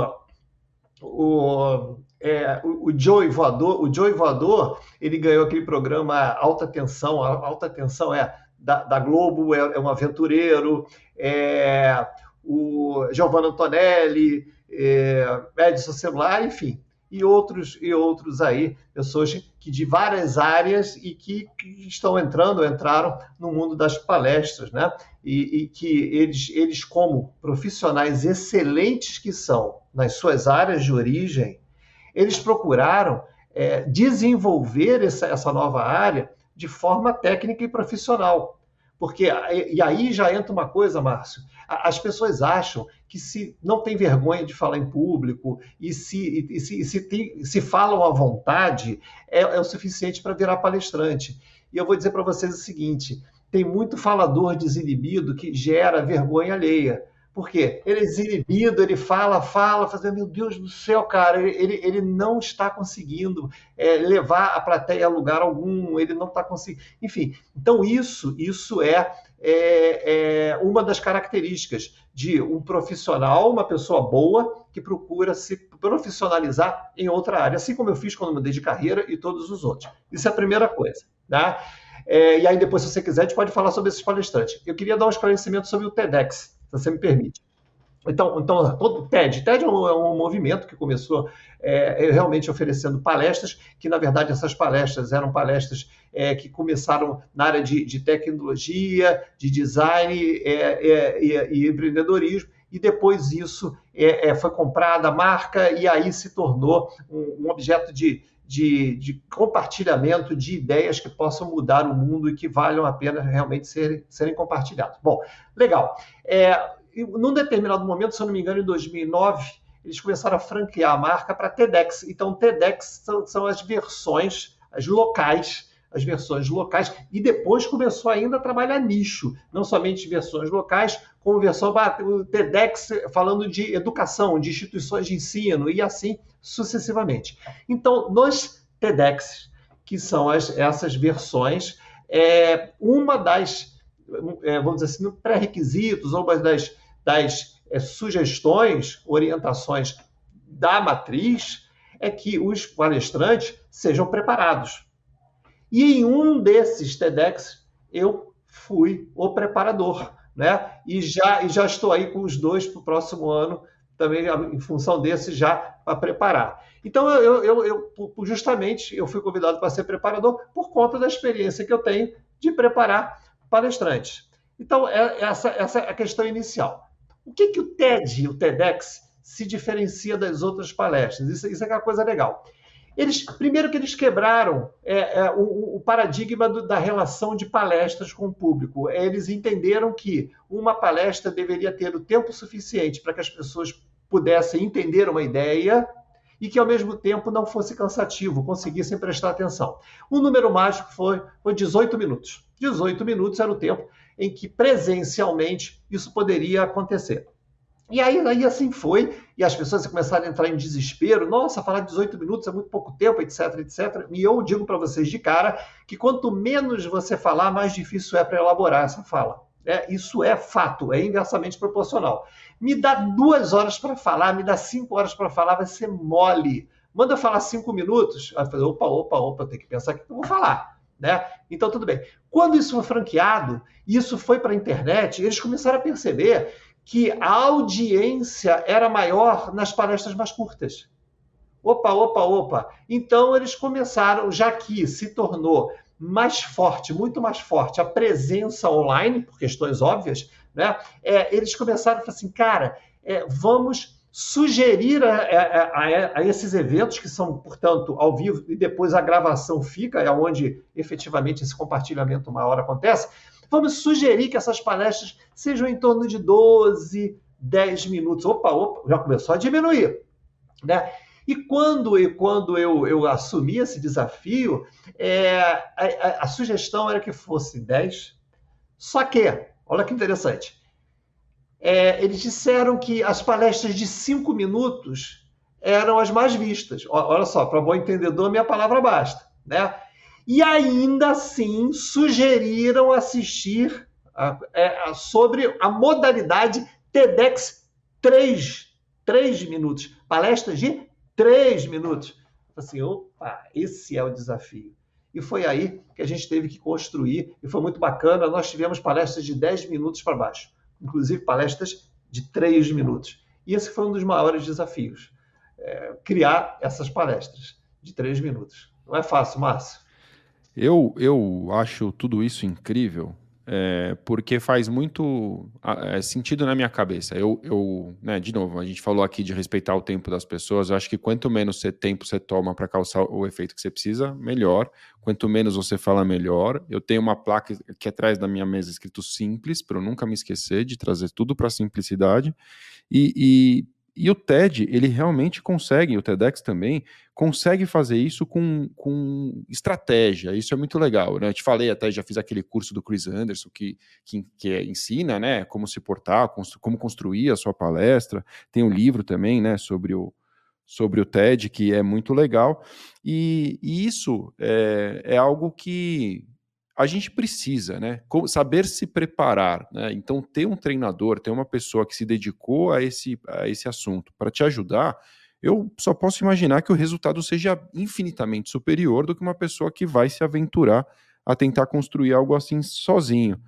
o é, o, o Joey Voador, o Joey Voador, ele ganhou aquele programa Alta Tensão, Alta Tensão é da, da Globo, é, é, um aventureiro, é, o Giovanni Antonelli, é, Edson Celular, enfim, e outros e outros aí, pessoas que de várias áreas e que, que estão entrando, entraram no mundo das palestras, né? E, e, que eles, eles, como profissionais excelentes que são nas suas áreas de origem, eles procuraram é, desenvolver essa, essa nova área de forma técnica e profissional. Porque, e aí já entra uma coisa, Márcio, as pessoas acham que se não tem vergonha de falar em público e se, e se, se, tem, se falam à vontade, é, é o suficiente para virar palestrante. E eu vou dizer para vocês o seguinte: tem muito falador desinibido que gera vergonha alheia. Por quê? Ele é desinibido, ele fala, fala, fazendo, meu Deus do céu, cara, ele, ele, não está conseguindo é, levar a plateia a lugar algum, ele não está conseguindo. Enfim, então isso, isso é, é, é uma das características de um profissional, uma pessoa boa, que procura se profissionalizar em outra área, assim como eu fiz quando mudei de carreira e todos os outros. Isso é a primeira coisa. Tá? É, e aí, depois, se você quiser, a gente pode falar sobre esses palestrantes. Eu queria dar um esclarecimento sobre o TEDx se você me permite. Então, então todo TED, TED é um, é um movimento que começou é, é, realmente oferecendo palestras, que na verdade essas palestras eram palestras é, que começaram na área de, de tecnologia, de design é, é e, e, empreendedorismo, e depois isso foi comprada a marca e aí se tornou um, um objeto de, de, de, compartilhamento de ideias que possam mudar o mundo e que valham a pena realmente serem, serem compartilhados. Bom, legal. É, num determinado momento, se eu não me engano, em 2009, eles começaram a franquear a marca para TEDx. Então, TEDx são, são as versões, as locais as versões locais e depois começou ainda a trabalhar nicho, não somente versões locais, como versão o TEDx falando de educação, de instituições de ensino e assim sucessivamente. Então, nos TEDx, que são as, essas versões, é, uma das, é, vamos dizer assim, pré-requisitos, uma das, das é, sugestões, orientações da matriz, é que os palestrantes sejam preparados e em um desses TEDx eu fui o preparador, né? E já, e já estou aí com os dois para o próximo ano, também em função desse já para preparar. Então, eu, eu, eu, justamente eu fui convidado para ser preparador por conta da experiência que eu tenho de preparar palestrantes. Então, é, essa, essa é a questão inicial. O que, que o TED, o TEDx, se diferencia das outras palestras? Isso, isso é uma coisa legal. Eles, primeiro que eles quebraram é, é, o, o, paradigma do, da relação de palestras com o público. Eles entenderam que uma palestra deveria ter o tempo suficiente para que as pessoas pudessem entender uma ideia e que ao mesmo tempo não fosse cansativo, conseguissem prestar atenção. O número mágico foi, foi 18 minutos. 18 minutos era o tempo em que presencialmente isso poderia acontecer. E aí, aí assim foi, e as pessoas começaram a entrar em desespero. Nossa, falar 18 minutos é muito pouco tempo, etc, etc. E eu digo para vocês de cara que quanto menos você falar, mais difícil é para elaborar essa fala. É, isso é fato, é inversamente proporcional. Me dá duas horas para falar, me dá cinco horas para falar, vai ser mole. Manda falar cinco minutos, vai fazer, opa, opa, opa, tem que pensar que eu vou falar. Né? Então, tudo bem. Quando isso foi franqueado, isso foi para a internet, eles começaram a perceber que a audiência era maior nas palestras mais curtas. Opa, opa, opa. Então eles começaram, já que se tornou mais forte, muito mais forte, a presença online, por questões óbvias, né? É, eles começaram a falar assim, cara, é, vamos sugerir a, a, a, esses eventos, que são, portanto, ao vivo, e depois a gravação fica, é onde efetivamente esse compartilhamento maior acontece, Vamos sugerir que essas palestras sejam em torno de 12, 10 minutos. Opa, opa, já começou a diminuir. Né? E quando, e quando eu, eu assumi esse desafio, é, a, a, a, sugestão era que fosse 10. Só que, olha que interessante, é, eles disseram que as palestras de 5 minutos eram as mais vistas. Olha só, para bom entendedor, minha palavra basta. Né? E ainda assim sugeriram assistir a, é, a, sobre a modalidade TEDx 3, 3 minutos, palestras de 3 minutos. Assim, opa, esse é o desafio. E foi aí que a gente teve que construir, e foi muito bacana. Nós tivemos palestras de 10 minutos para baixo, inclusive palestras de 3 minutos. E esse foi um dos maiores desafios, é, criar essas palestras de 3 minutos. Não é fácil, Márcio. Eu, eu acho tudo isso incrível é, porque faz muito é, sentido na minha cabeça. Eu, eu né, de novo, a gente falou aqui de respeitar o tempo das pessoas. Eu acho que quanto menos você, tempo você toma para causar o efeito que você precisa, melhor. Quanto menos você fala, melhor. Eu tenho uma placa aqui atrás da minha mesa escrito simples, para eu nunca me esquecer de trazer tudo para a simplicidade. E, e e o TED, ele realmente consegue, o TEDx também, consegue fazer isso com, com estratégia. Isso é muito legal, né? Eu te falei até, já fiz aquele curso do Chris Anderson que, que, que ensina, né, como se portar, como construir a sua palestra. Tem um livro também, né, sobre o, sobre o TED, que é muito legal. E, e isso é, é algo que a gente precisa, né? Saber se preparar, né? Então, ter um treinador, ter uma pessoa que se dedicou a esse, a esse assunto para te ajudar, eu só posso imaginar que o resultado seja infinitamente superior do que uma pessoa que vai se aventurar a tentar construir algo assim sozinho.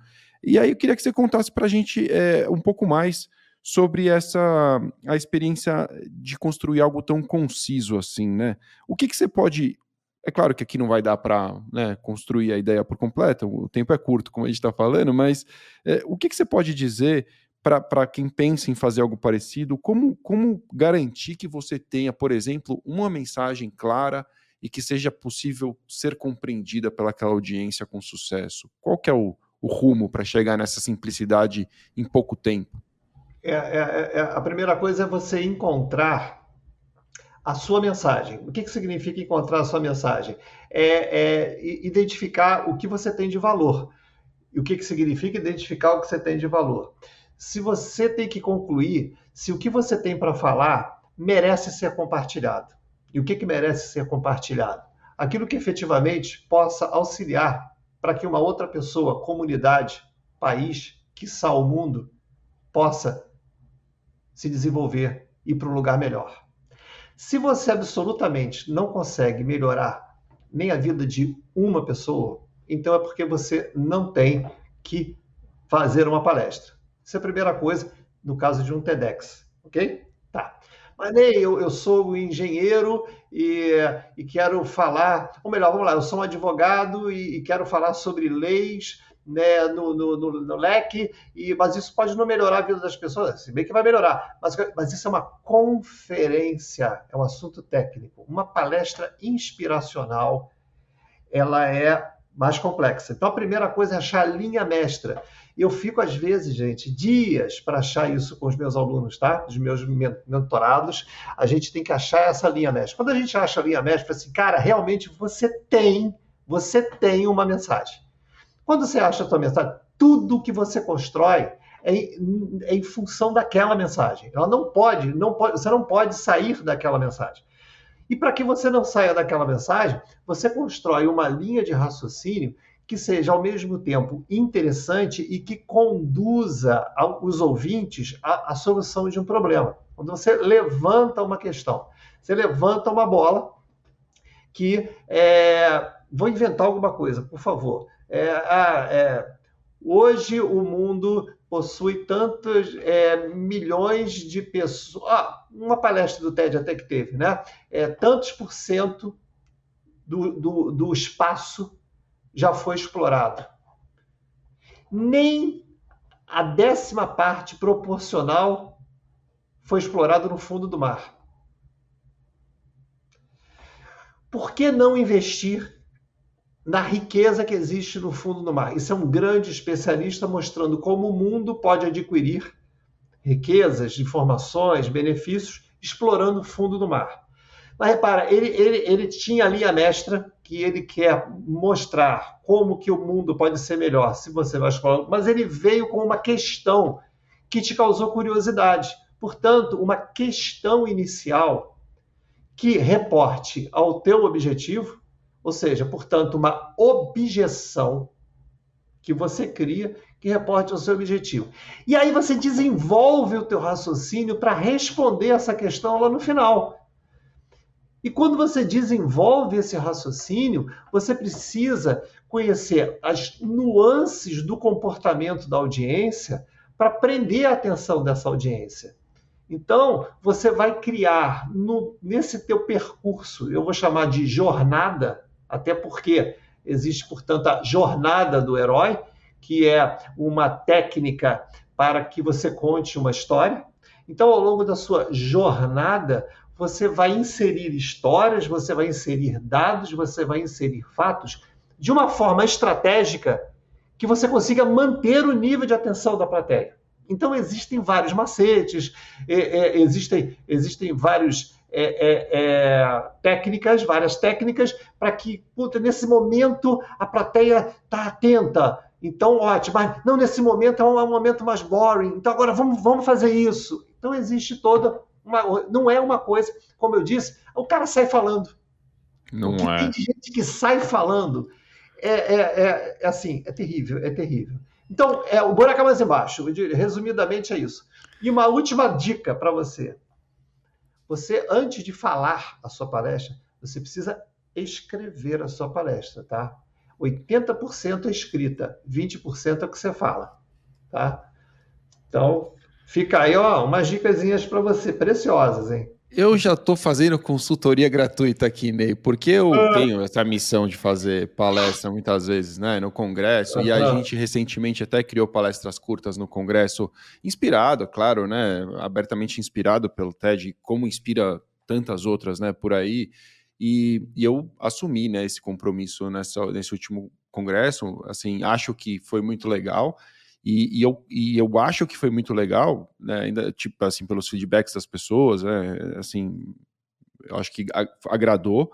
E aí eu queria que você contasse para a gente é, um pouco mais sobre essa a experiência de construir algo tão conciso assim, né? O que, que você pode é claro que aqui não vai dar para né, construir a ideia por completo, o tempo é curto, como a gente está falando, mas é, o que, que, você pode dizer para quem pensa em fazer algo parecido? Como, como garantir que você tenha, por exemplo, uma mensagem clara e que seja possível ser compreendida pelaquela audiência com sucesso? Qual que é o, o rumo para chegar nessa simplicidade em pouco tempo? É, é, é, a primeira coisa é você encontrar a sua mensagem. O que, que significa encontrar a sua mensagem? É, é identificar o que você tem de valor. E o que, que significa identificar o que você tem de valor? Se você tem que concluir se o que você tem para falar merece ser compartilhado. E o que, que merece ser compartilhado? Aquilo que efetivamente possa auxiliar para que uma outra pessoa, comunidade, país, quiçá o mundo, possa se desenvolver e para um lugar melhor. Se você absolutamente não consegue melhorar nem a vida de uma pessoa, então é porque você não tem que fazer uma palestra. Essa é a primeira coisa no caso de um TEDx, ok? Tá. Mas nem eu, eu sou engenheiro e, e quero falar, ou melhor, vamos lá, eu sou um advogado e, e quero falar sobre leis né, no, no, no, no, leque, e, mas isso pode não melhorar a vida das pessoas, se bem que vai melhorar, mas, mas isso é uma conferência, é um assunto técnico, uma palestra inspiracional, ela é mais complexa. Então a primeira coisa é achar a linha mestra. Eu fico, às vezes, gente, dias para achar isso com os meus alunos, tá? Os meus mentorados. A gente tem que achar essa linha mestra. Quando a gente acha a linha mestra, assim, cara, realmente você tem, você tem uma mensagem. Quando você acha a sua mensagem, tudo que você constrói é em, é em função daquela mensagem. Ela não pode, não pode, você não pode sair daquela mensagem. E para que você não saia daquela mensagem, você constrói uma linha de raciocínio que seja ao mesmo tempo interessante e que conduza os ouvintes à, à solução de um problema. Quando você levanta uma questão, você levanta uma bola que é, vou inventar alguma coisa, por favor. É, ah, é, hoje o mundo possui tantos é, milhões de pessoas. Ah, uma palestra do TED até que teve, né? É, tantos por cento do, do, do espaço já foi explorado. Nem a décima parte proporcional foi explorado no fundo do mar. Por que não investir na riqueza que existe no fundo do mar? Isso é um grande especialista mostrando como o mundo pode adquirir riquezas, informações, benefícios explorando o fundo do mar. Mas repara, ele, ele, ele tinha ali a mestra que ele quer mostrar como que o mundo pode ser melhor se você vai explorando, mas ele veio com uma questão que te causou curiosidade. Portanto, uma questão inicial que reporte ao teu objetivo, ou seja, portanto, uma objeção que você cria que reporte ao seu objetivo. E aí você desenvolve o teu raciocínio para responder essa questão lá no final. E quando você desenvolve esse raciocínio, você precisa conhecer as nuances do comportamento da audiência para prender a atenção dessa audiência. Então, você vai criar no, nesse teu percurso, eu vou chamar de jornada, até porque existe, portanto, a jornada do herói, que é uma técnica para que você conte uma história. Então, ao longo da sua jornada, você vai inserir histórias, você vai inserir dados, você vai inserir fatos de uma forma estratégica que você consiga manter o nível de atenção da plateia. Então, existem vários macetes, é, é, existem, existem vários é, é, é técnicas, várias técnicas, para que, puta, nesse momento, a plateia está atenta. Então, ótimo. Mas, não, nesse momento é um, é um momento mais boring. Então, agora vamos, vamos fazer isso. Então, existe toda uma, não é uma coisa, como eu disse, o cara sai falando. Não é. Tem gente que sai falando. É, é, é, é, assim, é terrível, é terrível. Então, é, o buraco é mais embaixo. Resumidamente é isso. E uma última dica para você. Você, antes de falar a sua palestra, você precisa escrever a sua palestra, tá? 80% é escrita, 20% é o que você fala, tá? Então, Fica aí, ó, umas dicasinhas para você, preciosas, hein? Eu já estou fazendo consultoria gratuita aqui, Ney, porque eu ah. tenho essa missão de fazer palestra muitas vezes, né, no congresso, ah. e a gente recentemente até criou palestras curtas no congresso, inspirado, claro, né, abertamente inspirado pelo TED, como inspira tantas outras, né, por aí, e, e eu assumi, né, esse compromisso nessa, nesse último congresso, assim, acho que foi muito legal, E, e, eu, e eu acho que foi muito legal, né, ainda, tipo, assim, pelos feedbacks das pessoas, né, assim, eu acho que agradou.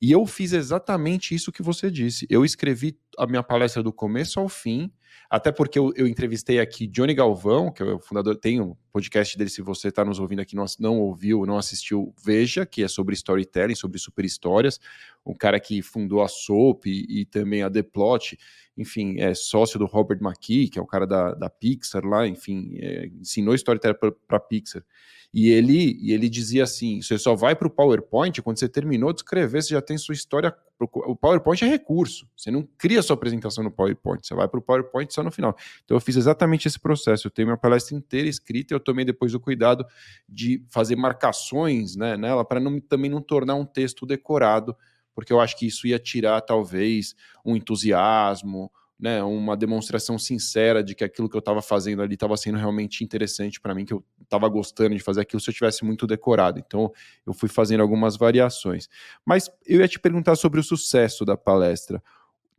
E eu fiz exatamente isso que você disse. Eu escrevi a minha palestra do começo ao fim, até porque eu, eu entrevistei aqui Johnny Galvão, que é o fundador, tem um podcast dele, se você está nos ouvindo aqui, não, não ouviu, não assistiu, veja, que é sobre storytelling, sobre super histórias, um cara que fundou a Soap e, e também a The Plot, enfim, é sócio do Robert McKee, que é o cara da, da Pixar lá, enfim, é, ensinou storytelling para Pixar. E ele, e ele dizia assim: você só vai para o PowerPoint quando você terminou de escrever, você já tem sua história. O PowerPoint é recurso. Você não cria sua apresentação no PowerPoint, você vai para o PowerPoint só no final. Então eu fiz exatamente esse processo. Eu tenho minha palestra inteira escrita e eu tomei depois o cuidado de fazer marcações né, nela para também não tornar um texto decorado, porque eu acho que isso ia tirar talvez um entusiasmo né, uma demonstração sincera de que aquilo que eu estava fazendo ali estava sendo realmente interessante para mim, que eu estava gostando de fazer aquilo se eu tivesse muito decorado. Então, eu fui fazendo algumas variações. Mas eu ia te perguntar sobre o sucesso da palestra.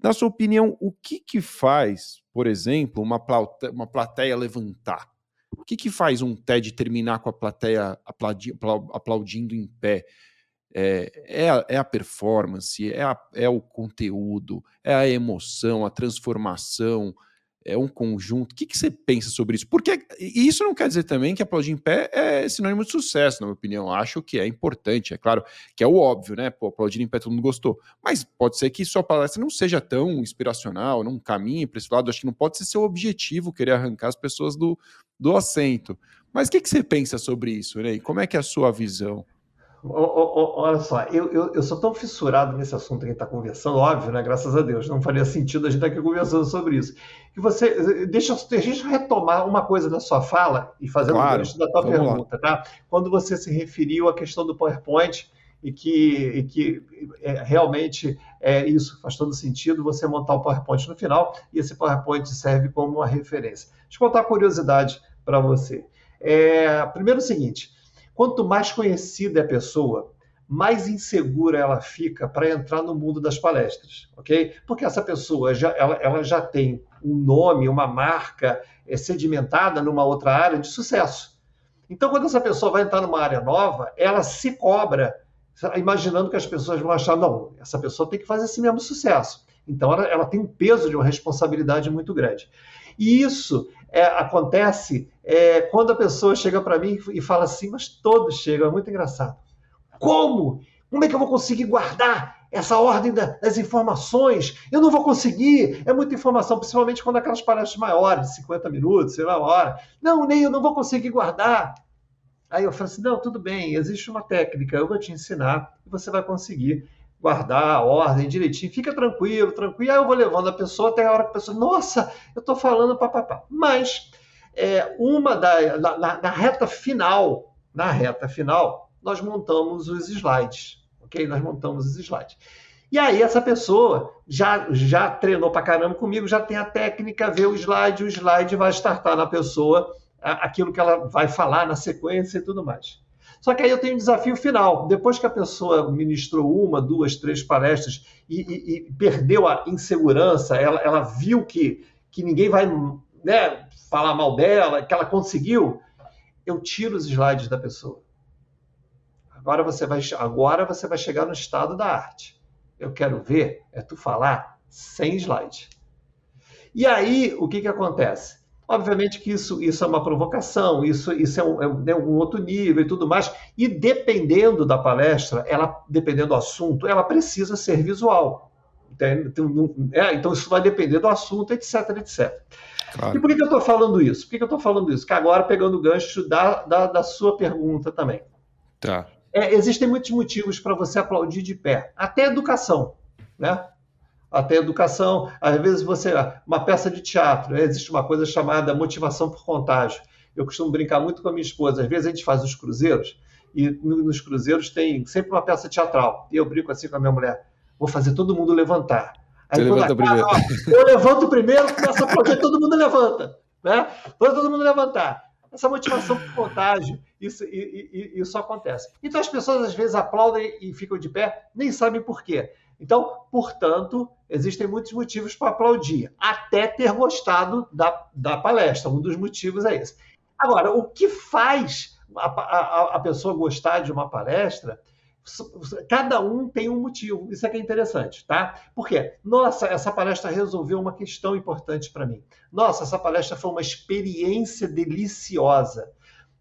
Na sua opinião, o que que faz, por exemplo, uma plateia, uma plateia levantar? O que que faz um TED terminar com a plateia aplaudindo em pé? É, é, a, é a performance, é, a, é o conteúdo, é a emoção, a transformação, é um conjunto. O que, que você pensa sobre isso? Porque isso não quer dizer também que aplaudir em pé é sinônimo de sucesso, na minha opinião. Acho que é importante, é claro que é o óbvio, né? Pô, aplaudir em pé todo mundo gostou. Mas pode ser que sua palestra não seja tão inspiracional, não caminhe para esse lado. Acho que não pode ser seu objetivo querer arrancar as pessoas do, do assento. Mas o que, que você pensa sobre isso? E como é que é a sua visão? Olha só, eu, eu, eu, sou tão fissurado nesse assunto que a gente está conversando, óbvio, né? Graças a Deus, não faria sentido a gente estar tá aqui conversando sobre isso. Que você deixa, deixa eu retomar uma coisa da sua fala e fazer claro, um gancho da tua pergunta, lá. tá? Quando você se referiu à questão do PowerPoint e que, e que é, realmente é isso faz todo sentido você montar o PowerPoint no final e esse PowerPoint serve como uma referência. Deixa eu contar uma curiosidade para você. É, primeiro, o seguinte Quanto mais conhecida é a pessoa, mais insegura ela fica para entrar no mundo das palestras, ok? Porque essa pessoa já, ela, ela já tem um nome, uma marca é, sedimentada numa outra área de sucesso. Então, quando essa pessoa vai entrar numa área nova, ela se cobra, imaginando que as pessoas vão achar, não, essa pessoa tem que fazer esse mesmo sucesso. Então, ela, ela tem um peso de uma responsabilidade muito grande. E isso é, acontece é, quando a pessoa chega para mim e fala assim, mas todos chegam, é muito engraçado. Como? Como é que eu vou conseguir guardar essa ordem das informações? Eu não vou conseguir, é muita informação, principalmente quando aquelas palestras maiores, 50 minutos, sei lá, uma hora. Não, nem eu não vou conseguir guardar. Aí eu falo assim: não, tudo bem, existe uma técnica, eu vou te ensinar e você vai conseguir guardar a ordem direitinho, fica tranquilo, tranquilo. Aí eu vou levando a pessoa até a hora que a pessoa, nossa, eu estou falando papapá. Mas é, uma da, na, na, reta final, na reta final, nós montamos os slides, ok? Nós montamos os slides. E aí essa pessoa já, já treinou para caramba comigo, já tem a técnica, vê o slide, o slide vai startar na pessoa aquilo que ela vai falar na sequência e tudo mais. Só que aí eu tenho um desafio final. Depois que a pessoa ministrou uma, duas, três palestras e, e, e perdeu a insegurança, ela, ela viu que, que ninguém vai né, falar mal dela, que ela conseguiu, eu tiro os slides da pessoa. Agora você vai, agora você vai chegar no estado da arte. Eu quero ver é tu falar sem slide. E aí, o que, que acontece? Obviamente que isso, isso é uma provocação, isso, isso é, um, é um, né, um, outro nível e tudo mais. E dependendo da palestra, ela, dependendo do assunto, ela precisa ser visual. Então, é, então isso vai depender do assunto, etc, etc. Claro. E por que, eu estou falando isso? Por que, eu estou falando isso? Que agora, pegando o gancho da, da, da sua pergunta também. Tá. É, existem muitos motivos para você aplaudir de pé. Até educação, né? Até educação. Às vezes você, uma peça de teatro, né? existe uma coisa chamada motivação por contágio. Eu costumo brincar muito com a minha esposa. Às vezes a gente faz os cruzeiros e nos cruzeiros tem sempre uma peça teatral. E eu brinco assim com a minha mulher: vou fazer todo mundo levantar. Aí, levanta primeiro. Ó, eu levanto primeiro, começa a aplaudir, todo mundo levanta. Né? Todo mundo levantar. Essa motivação por contágio, isso, isso acontece. Então as pessoas às vezes aplaudem e ficam de pé, nem sabem por quê. Então, portanto, existem muitos motivos para aplaudir, até ter gostado da, da palestra. Um dos motivos é esse. Agora, o que faz a, a, a pessoa gostar de uma palestra cada um tem um motivo. Isso é que é interessante, tá? Porque, nossa, essa palestra resolveu uma questão importante para mim. Nossa, essa palestra foi uma experiência deliciosa.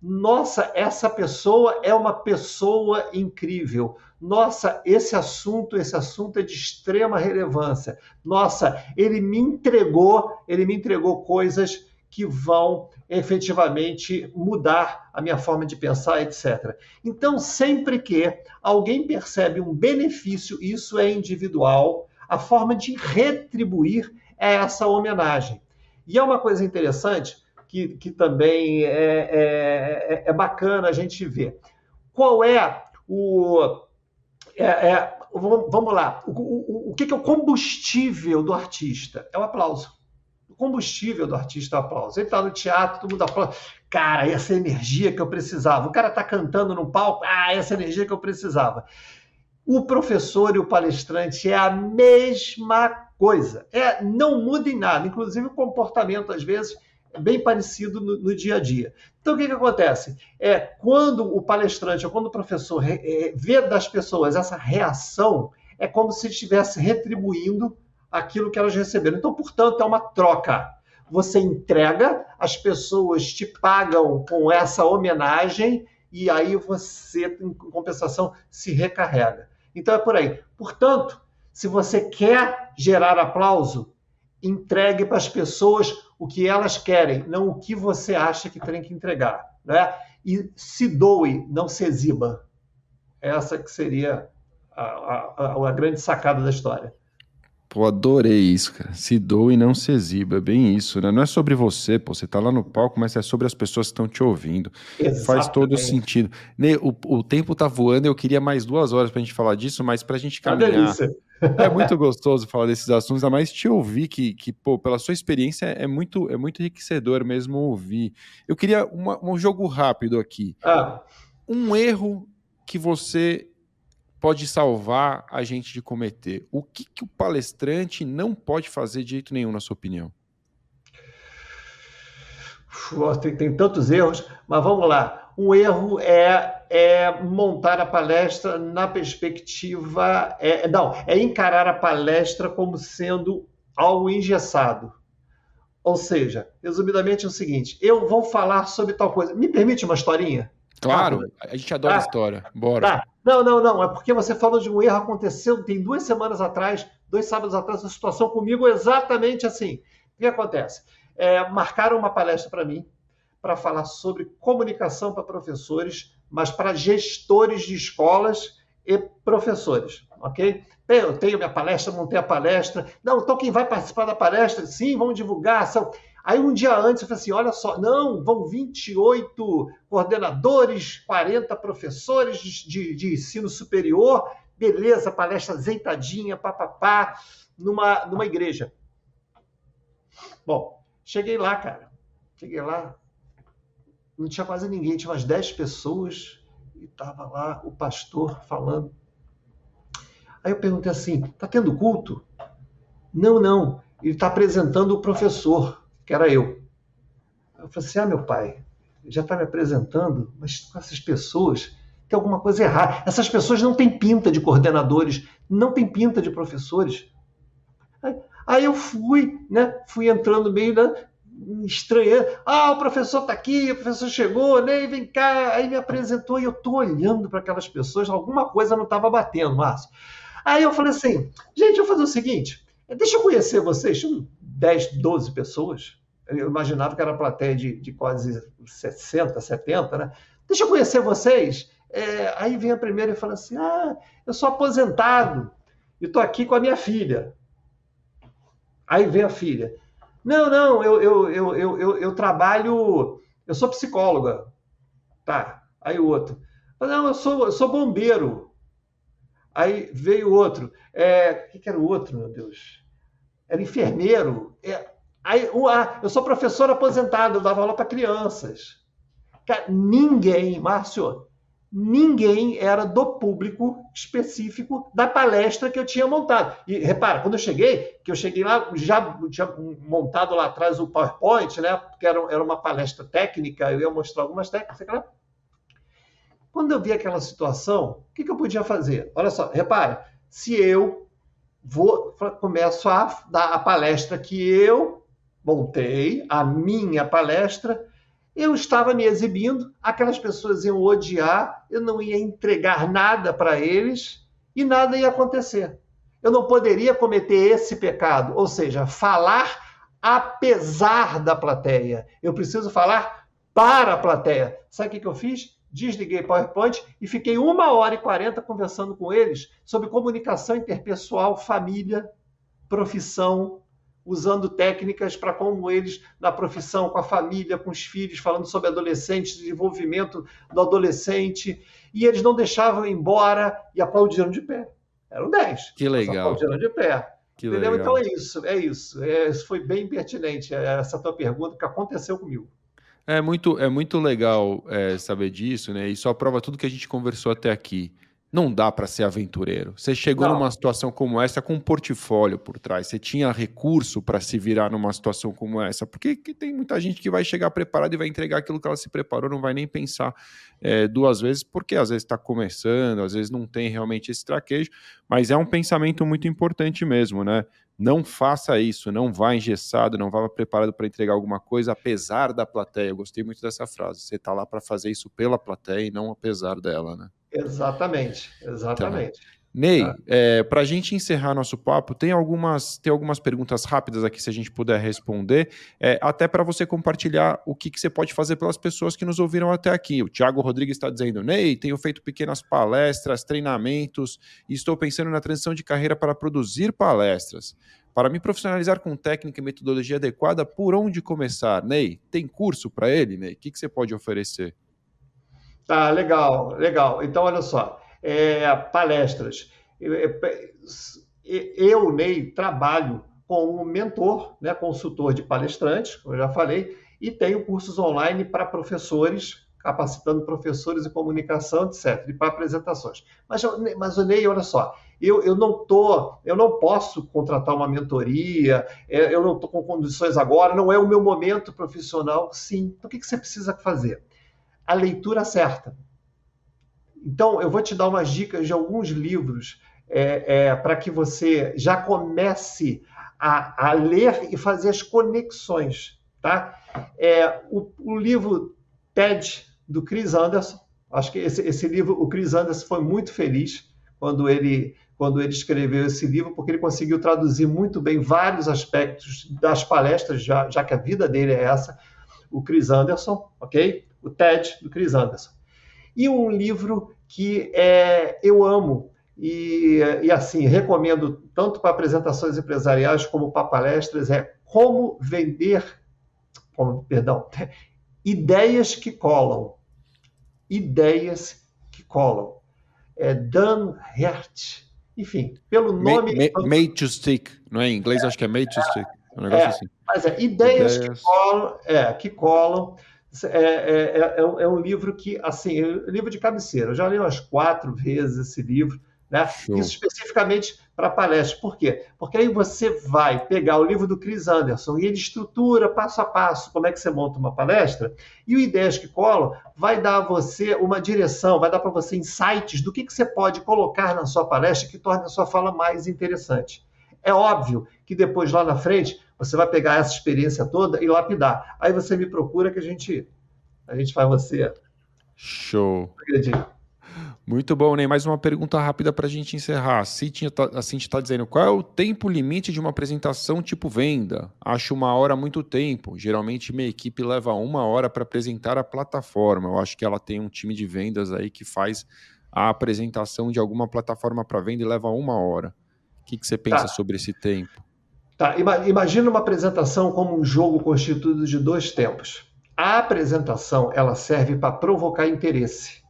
Nossa, essa pessoa é uma pessoa incrível. Nossa, esse assunto, esse assunto é de extrema relevância. Nossa, ele me entregou, ele me entregou coisas que vão efetivamente mudar a minha forma de pensar, etc. Então, sempre que alguém percebe um benefício, isso é individual, a forma de retribuir é essa homenagem. E é uma coisa interessante que, que também é, é, é bacana a gente ver. Qual é o. É, é, vamos lá. O, o, o que é o combustível do artista? É o aplauso combustível do artista é o aplauso. Ele está no teatro, todo mundo aplaude. Cara, essa energia que eu precisava. O cara está cantando no palco, ah, essa energia que eu precisava. O professor e o palestrante é a mesma coisa. É, não muda em nada, inclusive o comportamento, às vezes, é bem parecido no, no, dia a dia. Então, o que, que acontece? É quando o palestrante ou quando o professor é, vê das pessoas essa reação, é como se estivesse retribuindo aquilo que elas receberam. Então, portanto, é uma troca. Você entrega, as pessoas te pagam com essa homenagem e aí você, em compensação, se recarrega. Então é por aí. Portanto, se você quer gerar aplauso, entregue para as pessoas o que elas querem, não o que você acha que tem que entregar. Né? E se doe, não se exiba. Essa que seria a, a, a grande sacada da história. Pô, adorei isso, cara. Se doe e não se exiba. É bem isso, né? Não é sobre você, pô. Você tá lá no palco, mas é sobre as pessoas que estão te ouvindo. Exatamente. Faz todo sentido. O, o tempo tá voando, eu queria mais duas horas pra gente falar disso, mas pra gente caminhar. É muito gostoso falar desses assuntos, ainda mais te ouvir, que, que pô, pela sua experiência é muito, é muito enriquecedor mesmo ouvir. Eu queria uma, um jogo rápido aqui. Ah. Um erro que você pode salvar a gente de cometer? O que, que o palestrante não pode fazer de jeito nenhum, na sua opinião? Tem, tem tantos erros, mas vamos lá. Um erro é, é montar a palestra na perspectiva. É, não, é encarar a palestra como sendo algo engessado. Ou seja, resumidamente é o seguinte: eu vou falar sobre tal coisa. Me permite uma historinha? Claro, a gente adora tá. história. Bora. Tá. Não, não, não. É porque você falou de um erro aconteceu tem duas semanas atrás, dois sábados atrás, a situação comigo exatamente assim. O que acontece? É, marcaram uma palestra para mim para falar sobre comunicação para professores, mas para gestores de escolas e professores, ok? Eu tenho minha palestra, montei a palestra. Não, então quem vai participar da palestra? Sim, vamos divulgar. São Aí um dia antes eu falei assim: olha só, não, vão 28 coordenadores, 40 professores de, de, de ensino superior, beleza, palestra azeitadinha, papapá, numa, numa igreja. Bom, cheguei lá, cara. Cheguei lá, não tinha quase ninguém, tinha umas 10 pessoas e estava lá o pastor falando. Aí eu perguntei assim: tá tendo culto? Não, não. Ele está apresentando o professor que era eu. Eu falei assim: ah, meu pai, já está me apresentando, mas com essas pessoas tem alguma coisa errada. Essas pessoas não têm pinta de coordenadores, não têm pinta de professores. Aí eu fui, né? Fui entrando meio na estranhando. Ah, o professor está aqui, o professor chegou, né? Vem cá. Aí me apresentou e eu tô olhando para aquelas pessoas, alguma coisa não estava batendo, Márcio. Aí eu falei assim, gente, eu vou fazer o seguinte, deixa eu conhecer vocês, 10, 12 pessoas eu imaginava que era plateia de, de quase 60, 70, né? Deixa eu conhecer vocês. É, aí vem a primeira e fala assim: Ah, eu sou aposentado e estou aqui com a minha filha. Aí vem a filha. Não, não, eu, eu, eu, eu, eu, eu trabalho, eu sou psicóloga. Tá. Aí o outro. Não, eu sou, eu sou bombeiro. Aí veio outro. É, o que, que era o outro, meu Deus? Era enfermeiro. É, Aí, ah, eu sou professor aposentado, eu dava aula para crianças. Ninguém, Márcio, ninguém era do público específico da palestra que eu tinha montado. E repara, quando eu cheguei, que eu cheguei lá, já tinha montado lá atrás o PowerPoint, né? Porque era, era uma palestra técnica, eu ia mostrar algumas técnicas. Quando eu vi aquela situação, o que, que eu podia fazer? Olha só, repara, se eu vou começo a dar a palestra que eu montei, a minha palestra, eu estava me exibindo, aquelas pessoas iam odiar, eu não ia entregar nada para eles e nada ia acontecer. Eu não poderia cometer esse pecado, ou seja, falar apesar da plateia. Eu preciso falar para a plateia. Sabe o que eu fiz? Desliguei PowerPoint e fiquei uma hora e quarenta conversando com eles sobre comunicação interpessoal, família, profissão, usando técnicas para como eles, na profissão, com a família, com os filhos, falando sobre adolescentes, desenvolvimento do adolescente, e eles não deixavam ir embora e aplaudiram de pé. Eram 10. Que legal. Aplaudiram de pé. Que Entendeu? Legal. Então é isso, é isso. É, isso foi bem pertinente, essa tua pergunta, que aconteceu comigo. É muito, é muito legal é, saber disso, né? E só prova tudo que a gente conversou até aqui não dá para ser aventureiro. Você chegou não. numa situação como essa com um portfólio por trás. Você tinha recurso para se virar numa situação como essa. Porque tem muita gente que vai chegar preparada e vai entregar aquilo que ela se preparou, não vai nem pensar é, duas vezes, porque às vezes está começando, às vezes não tem realmente esse traquejo. Mas é um pensamento muito importante mesmo, né? Não faça isso, não vá engessado, não vá preparado para entregar alguma coisa, apesar da plateia. Eu gostei muito dessa frase. Você está lá para fazer isso pela plateia e não apesar dela, né? Exatamente, exatamente. Tá. Ney, tá. é, para a gente encerrar nosso papo, tem algumas, tem algumas perguntas rápidas aqui, se a gente puder responder, é, até para você compartilhar o que, que você pode fazer pelas pessoas que nos ouviram até aqui. O Thiago Rodrigues está dizendo: Ney, tenho feito pequenas palestras, treinamentos e estou pensando na transição de carreira para produzir palestras. Para me profissionalizar com técnica e metodologia adequada, por onde começar? Ney, tem curso para ele, Ney? O que, que você pode oferecer? Tá, legal, legal. Então, olha só, é, palestras. Eu, eu, Ney, trabalho como mentor, né, consultor de palestrantes, como eu já falei, e tenho cursos online para professores, capacitando professores em comunicação, etc., e para apresentações. Mas, mas Ney, olha só, eu, eu não tô, eu não posso contratar uma mentoria, é, eu não estou com condições agora, não é o meu momento profissional. Sim. Então, o que, que você precisa fazer? A leitura certa. Então, eu vou te dar umas dicas de alguns livros é, é, para que você já comece a, a, ler e fazer as conexões. Tá? É, o, o, livro TED, do Chris Anderson, acho que esse, esse livro, o Chris Anderson foi muito feliz quando ele, quando ele escreveu esse livro, porque ele conseguiu traduzir muito bem vários aspectos das palestras, já, já que a vida dele é essa, o Chris Anderson, ok? O TED, do Chris Anderson. E um livro que é, eu amo e, e assim recomendo tanto para apresentações empresariais como para palestras é Como Vender, como, perdão, Ideias que Colam. Ideias que Colam. É Dan Hert. Enfim, pelo nome. Made, made to stick, não é? Em inglês acho que é made to stick. Um negócio é, assim. Mas é ideias, ideias, que colam, é, que colam é, é, é, é, um livro que, assim, é livro de cabeceira. Eu já li umas quatro vezes esse livro, né? Isso especificamente para palestras. Por quê? Porque aí você vai pegar o livro do Chris Anderson e ele estrutura passo a passo como é que você monta uma palestra, e o Ideias que Colam vai dar a você uma direção, vai dar para você insights do que, que você pode colocar na sua palestra que torne a sua fala mais interessante. É óbvio que depois, lá na frente, você vai pegar essa experiência toda e lapidar. Aí você me procura que a gente, a gente faz você. Show. Muito bom, Ney. Mais uma pergunta rápida para a gente encerrar. A Cintia está dizendo: qual é o tempo limite de uma apresentação tipo venda? Acho uma hora muito tempo. Geralmente, minha equipe leva uma hora para apresentar a plataforma. Eu acho que ela tem um time de vendas aí que faz a apresentação de alguma plataforma para venda e leva uma hora. O que, que você pensa tá. sobre esse tempo? Tá, imagina uma apresentação como um jogo constituído de dois tempos. A apresentação ela serve para provocar interesse.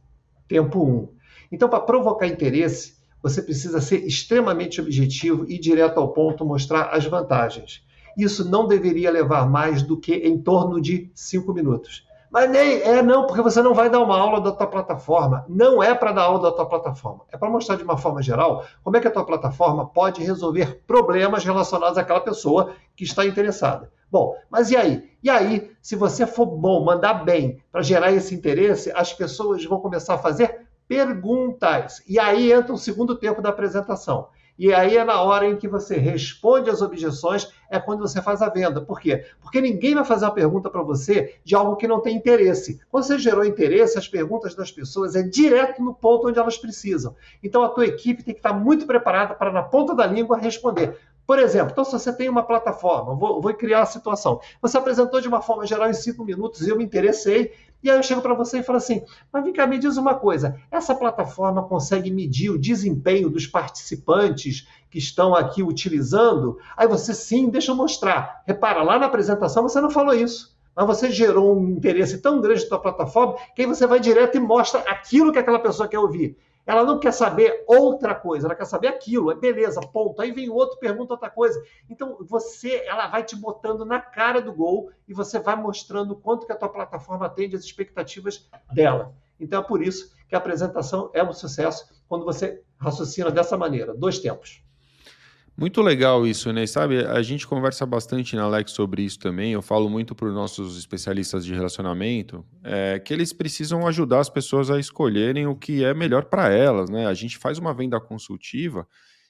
Tempo 1. Um. Então, para provocar interesse, você precisa ser extremamente objetivo e direto ao ponto mostrar as vantagens. Isso não deveria levar mais do que em torno de cinco minutos. Mas nem é não, porque você não vai dar uma aula da tua plataforma. Não é para dar aula da tua plataforma. É para mostrar de uma forma geral como é que a tua plataforma pode resolver problemas relacionados àquela pessoa que está interessada. Bom, mas e aí? E aí, se você for bom, mandar bem para gerar esse interesse, as pessoas vão começar a fazer perguntas. E aí entra o segundo tempo da apresentação. E aí é na hora em que você responde as objeções, é quando você faz a venda. Por quê? Porque ninguém vai fazer uma pergunta para você de algo que não tem interesse. Quando você gerou interesse, as perguntas das pessoas é direto no ponto onde elas precisam. Então a tua equipe tem que estar muito preparada para, na ponta da língua, responder. Por exemplo, então se você tem uma plataforma, vou, vou criar a situação. Você apresentou de uma forma geral em cinco minutos e eu me interessei, e aí eu chego para você e falo assim: mas vem cá, me diz uma coisa: essa plataforma consegue medir o desempenho dos participantes que estão aqui utilizando? Aí você sim, deixa eu mostrar. Repara, lá na apresentação você não falou isso. Mas você gerou um interesse tão grande na sua plataforma que aí você vai direto e mostra aquilo que aquela pessoa quer ouvir. Ela não quer saber outra coisa, ela quer saber aquilo. É beleza, ponto. Aí vem outro, pergunta outra coisa. Então, você, ela vai te botando na cara do gol e você vai mostrando quanto que a tua plataforma atende às expectativas dela. Então, é por isso que a apresentação é um sucesso quando você raciocina dessa maneira. Dois tempos. Muito legal isso, né? Sabe, a gente conversa bastante na Alex sobre isso também. Eu falo muito para os nossos especialistas de relacionamento é, que eles precisam ajudar as pessoas a escolherem o que é melhor para elas, né? A gente faz uma venda consultiva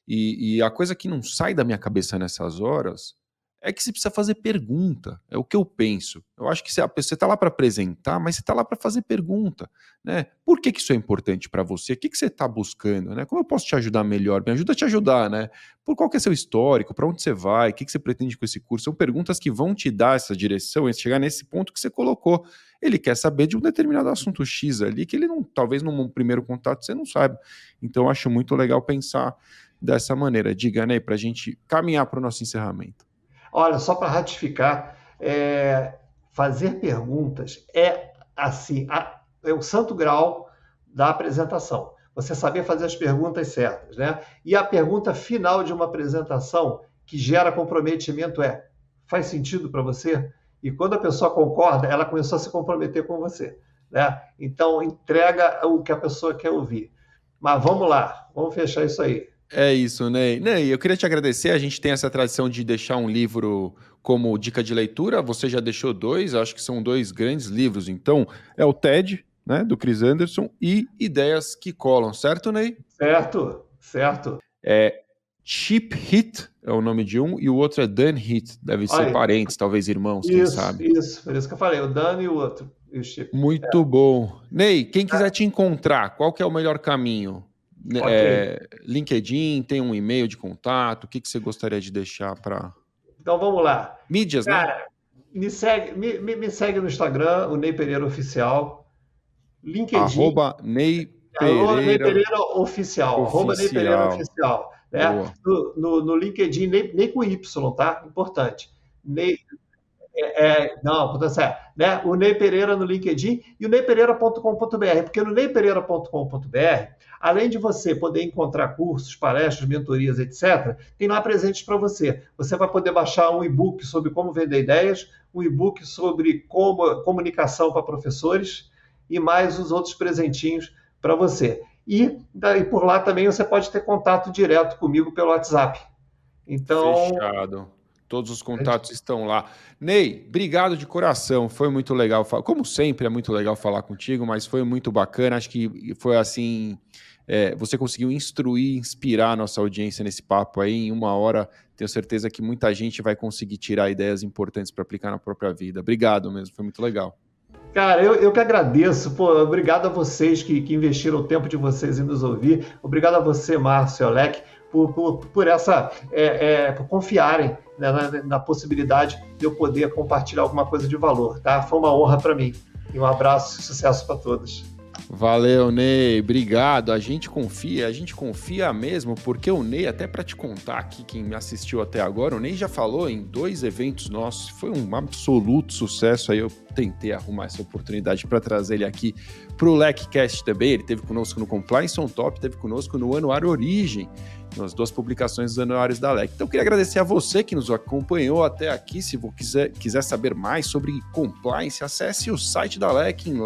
e, e a coisa que não sai da minha cabeça nessas horas é que você precisa fazer pergunta. É o que eu penso. Eu acho que você está lá para apresentar, mas você está lá para fazer pergunta. Né? Por que, que isso é importante para você? O que, que você está buscando? Né? Como eu posso te ajudar melhor? Me ajuda a te ajudar, né? Por qual que é seu histórico? Para onde você vai? O que, que você pretende com esse curso? São perguntas que vão te dar essa direção e chegar nesse ponto que você colocou. Ele quer saber de um determinado assunto X ali, que ele não, talvez num primeiro contato você não saiba. Então, acho muito legal pensar dessa maneira. Diga, né, para a gente caminhar para o nosso encerramento. Olha, só para ratificar, é, fazer perguntas é assim, a, é o santo grau da apresentação. Você saber fazer as perguntas certas, né? E a pergunta final de uma apresentação que gera comprometimento é: faz sentido para você? E quando a pessoa concorda, ela começou a se comprometer com você, né? Então entrega o que a pessoa quer ouvir. Mas vamos lá, vamos fechar isso aí. É isso, Ney. Ney, eu queria te agradecer. A gente tem essa tradição de deixar um livro como dica de leitura. Você já deixou dois, acho que são dois grandes livros. Então, é o TED, né, do Chris Anderson, e Ideias que Colam, certo, Ney? Certo, certo. É Chip Hit é o nome de um, e o outro é Dan Hit. Deve ser Olha, parentes, talvez irmãos, isso, quem sabe. Isso, por isso que eu falei, o Dan e o outro. E o Chip. Muito é. bom. Ney, quem quiser é. te encontrar, qual que é o melhor caminho? Né, okay. É, LinkedIn, tem um e-mail de contato, o que, que você gostaria de deixar para. Então vamos lá. Mídias, né? Cara, né? Me segue, me, me, segue no Instagram, o Ney Pereira Oficial. LinkedIn. Arroba Ney Pereira. Arroba Ney Pereira Oficial. Arroba Ney Pereira Oficial. Né? No, no, no, LinkedIn, nem, nem com Y, tá? Importante. Ney, é, é, não, né? o Ney Pereira no LinkedIn e o neypereira.com.br, porque no neypereira.com.br, além de você poder encontrar cursos, palestras, mentorias, etc., tem lá presentes para você. Você vai poder baixar um e-book sobre como vender ideias, um e-book sobre como comunicação para professores e mais os outros presentinhos para você. E, e por lá também você pode ter contato direto comigo pelo WhatsApp. Então, Fechado. Todos os contatos estão lá. Ney, obrigado de coração. Foi muito legal. Como sempre, é muito legal falar contigo, mas foi muito bacana. Acho que foi assim. É, você conseguiu instruir, inspirar a nossa audiência nesse papo aí. Em uma hora, tenho certeza que muita gente vai conseguir tirar ideias importantes para aplicar na própria vida. Obrigado mesmo, foi muito legal. Cara, eu, eu que agradeço. Pô, obrigado a vocês que, que investiram o tempo de vocês em nos ouvir. Obrigado a você, Márcio Olek, por, por, por essa é, é, por confiarem né, na, na, possibilidade de eu poder compartilhar alguma coisa de valor. Tá? Foi uma honra para mim. E um abraço e sucesso para todos. Valeu, Ney. Obrigado. A gente confia, a gente confia mesmo, porque o Ney, até para te contar aqui, quem me assistiu até agora, o Ney já falou em dois eventos nossos, foi um absoluto sucesso. Aí eu tentei arrumar essa oportunidade para trazer ele aqui para o LECCast também. Ele teve conosco no Compliance on Top, teve conosco no Anuário Origem nas duas publicações dos anuários da LEC. Então, eu queria agradecer a você que nos acompanhou até aqui. Se você quiser, quiser saber mais sobre compliance, acesse o site da LEC em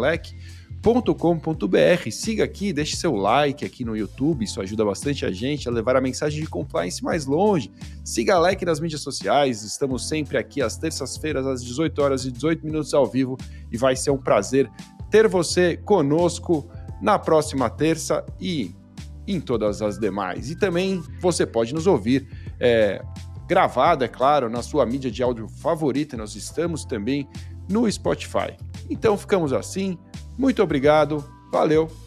lec.com.br. Siga aqui, deixe seu like aqui no YouTube, isso ajuda bastante a gente a levar a mensagem de compliance mais longe. Siga a LEC nas mídias sociais, estamos sempre aqui às terças-feiras, às 18 horas e 18 minutos ao vivo, e vai ser um prazer ter você conosco na próxima terça e em todas as demais. E também você pode nos ouvir é, gravado, é claro, na sua mídia de áudio favorita. Nós estamos também no Spotify. Então ficamos assim. Muito obrigado, valeu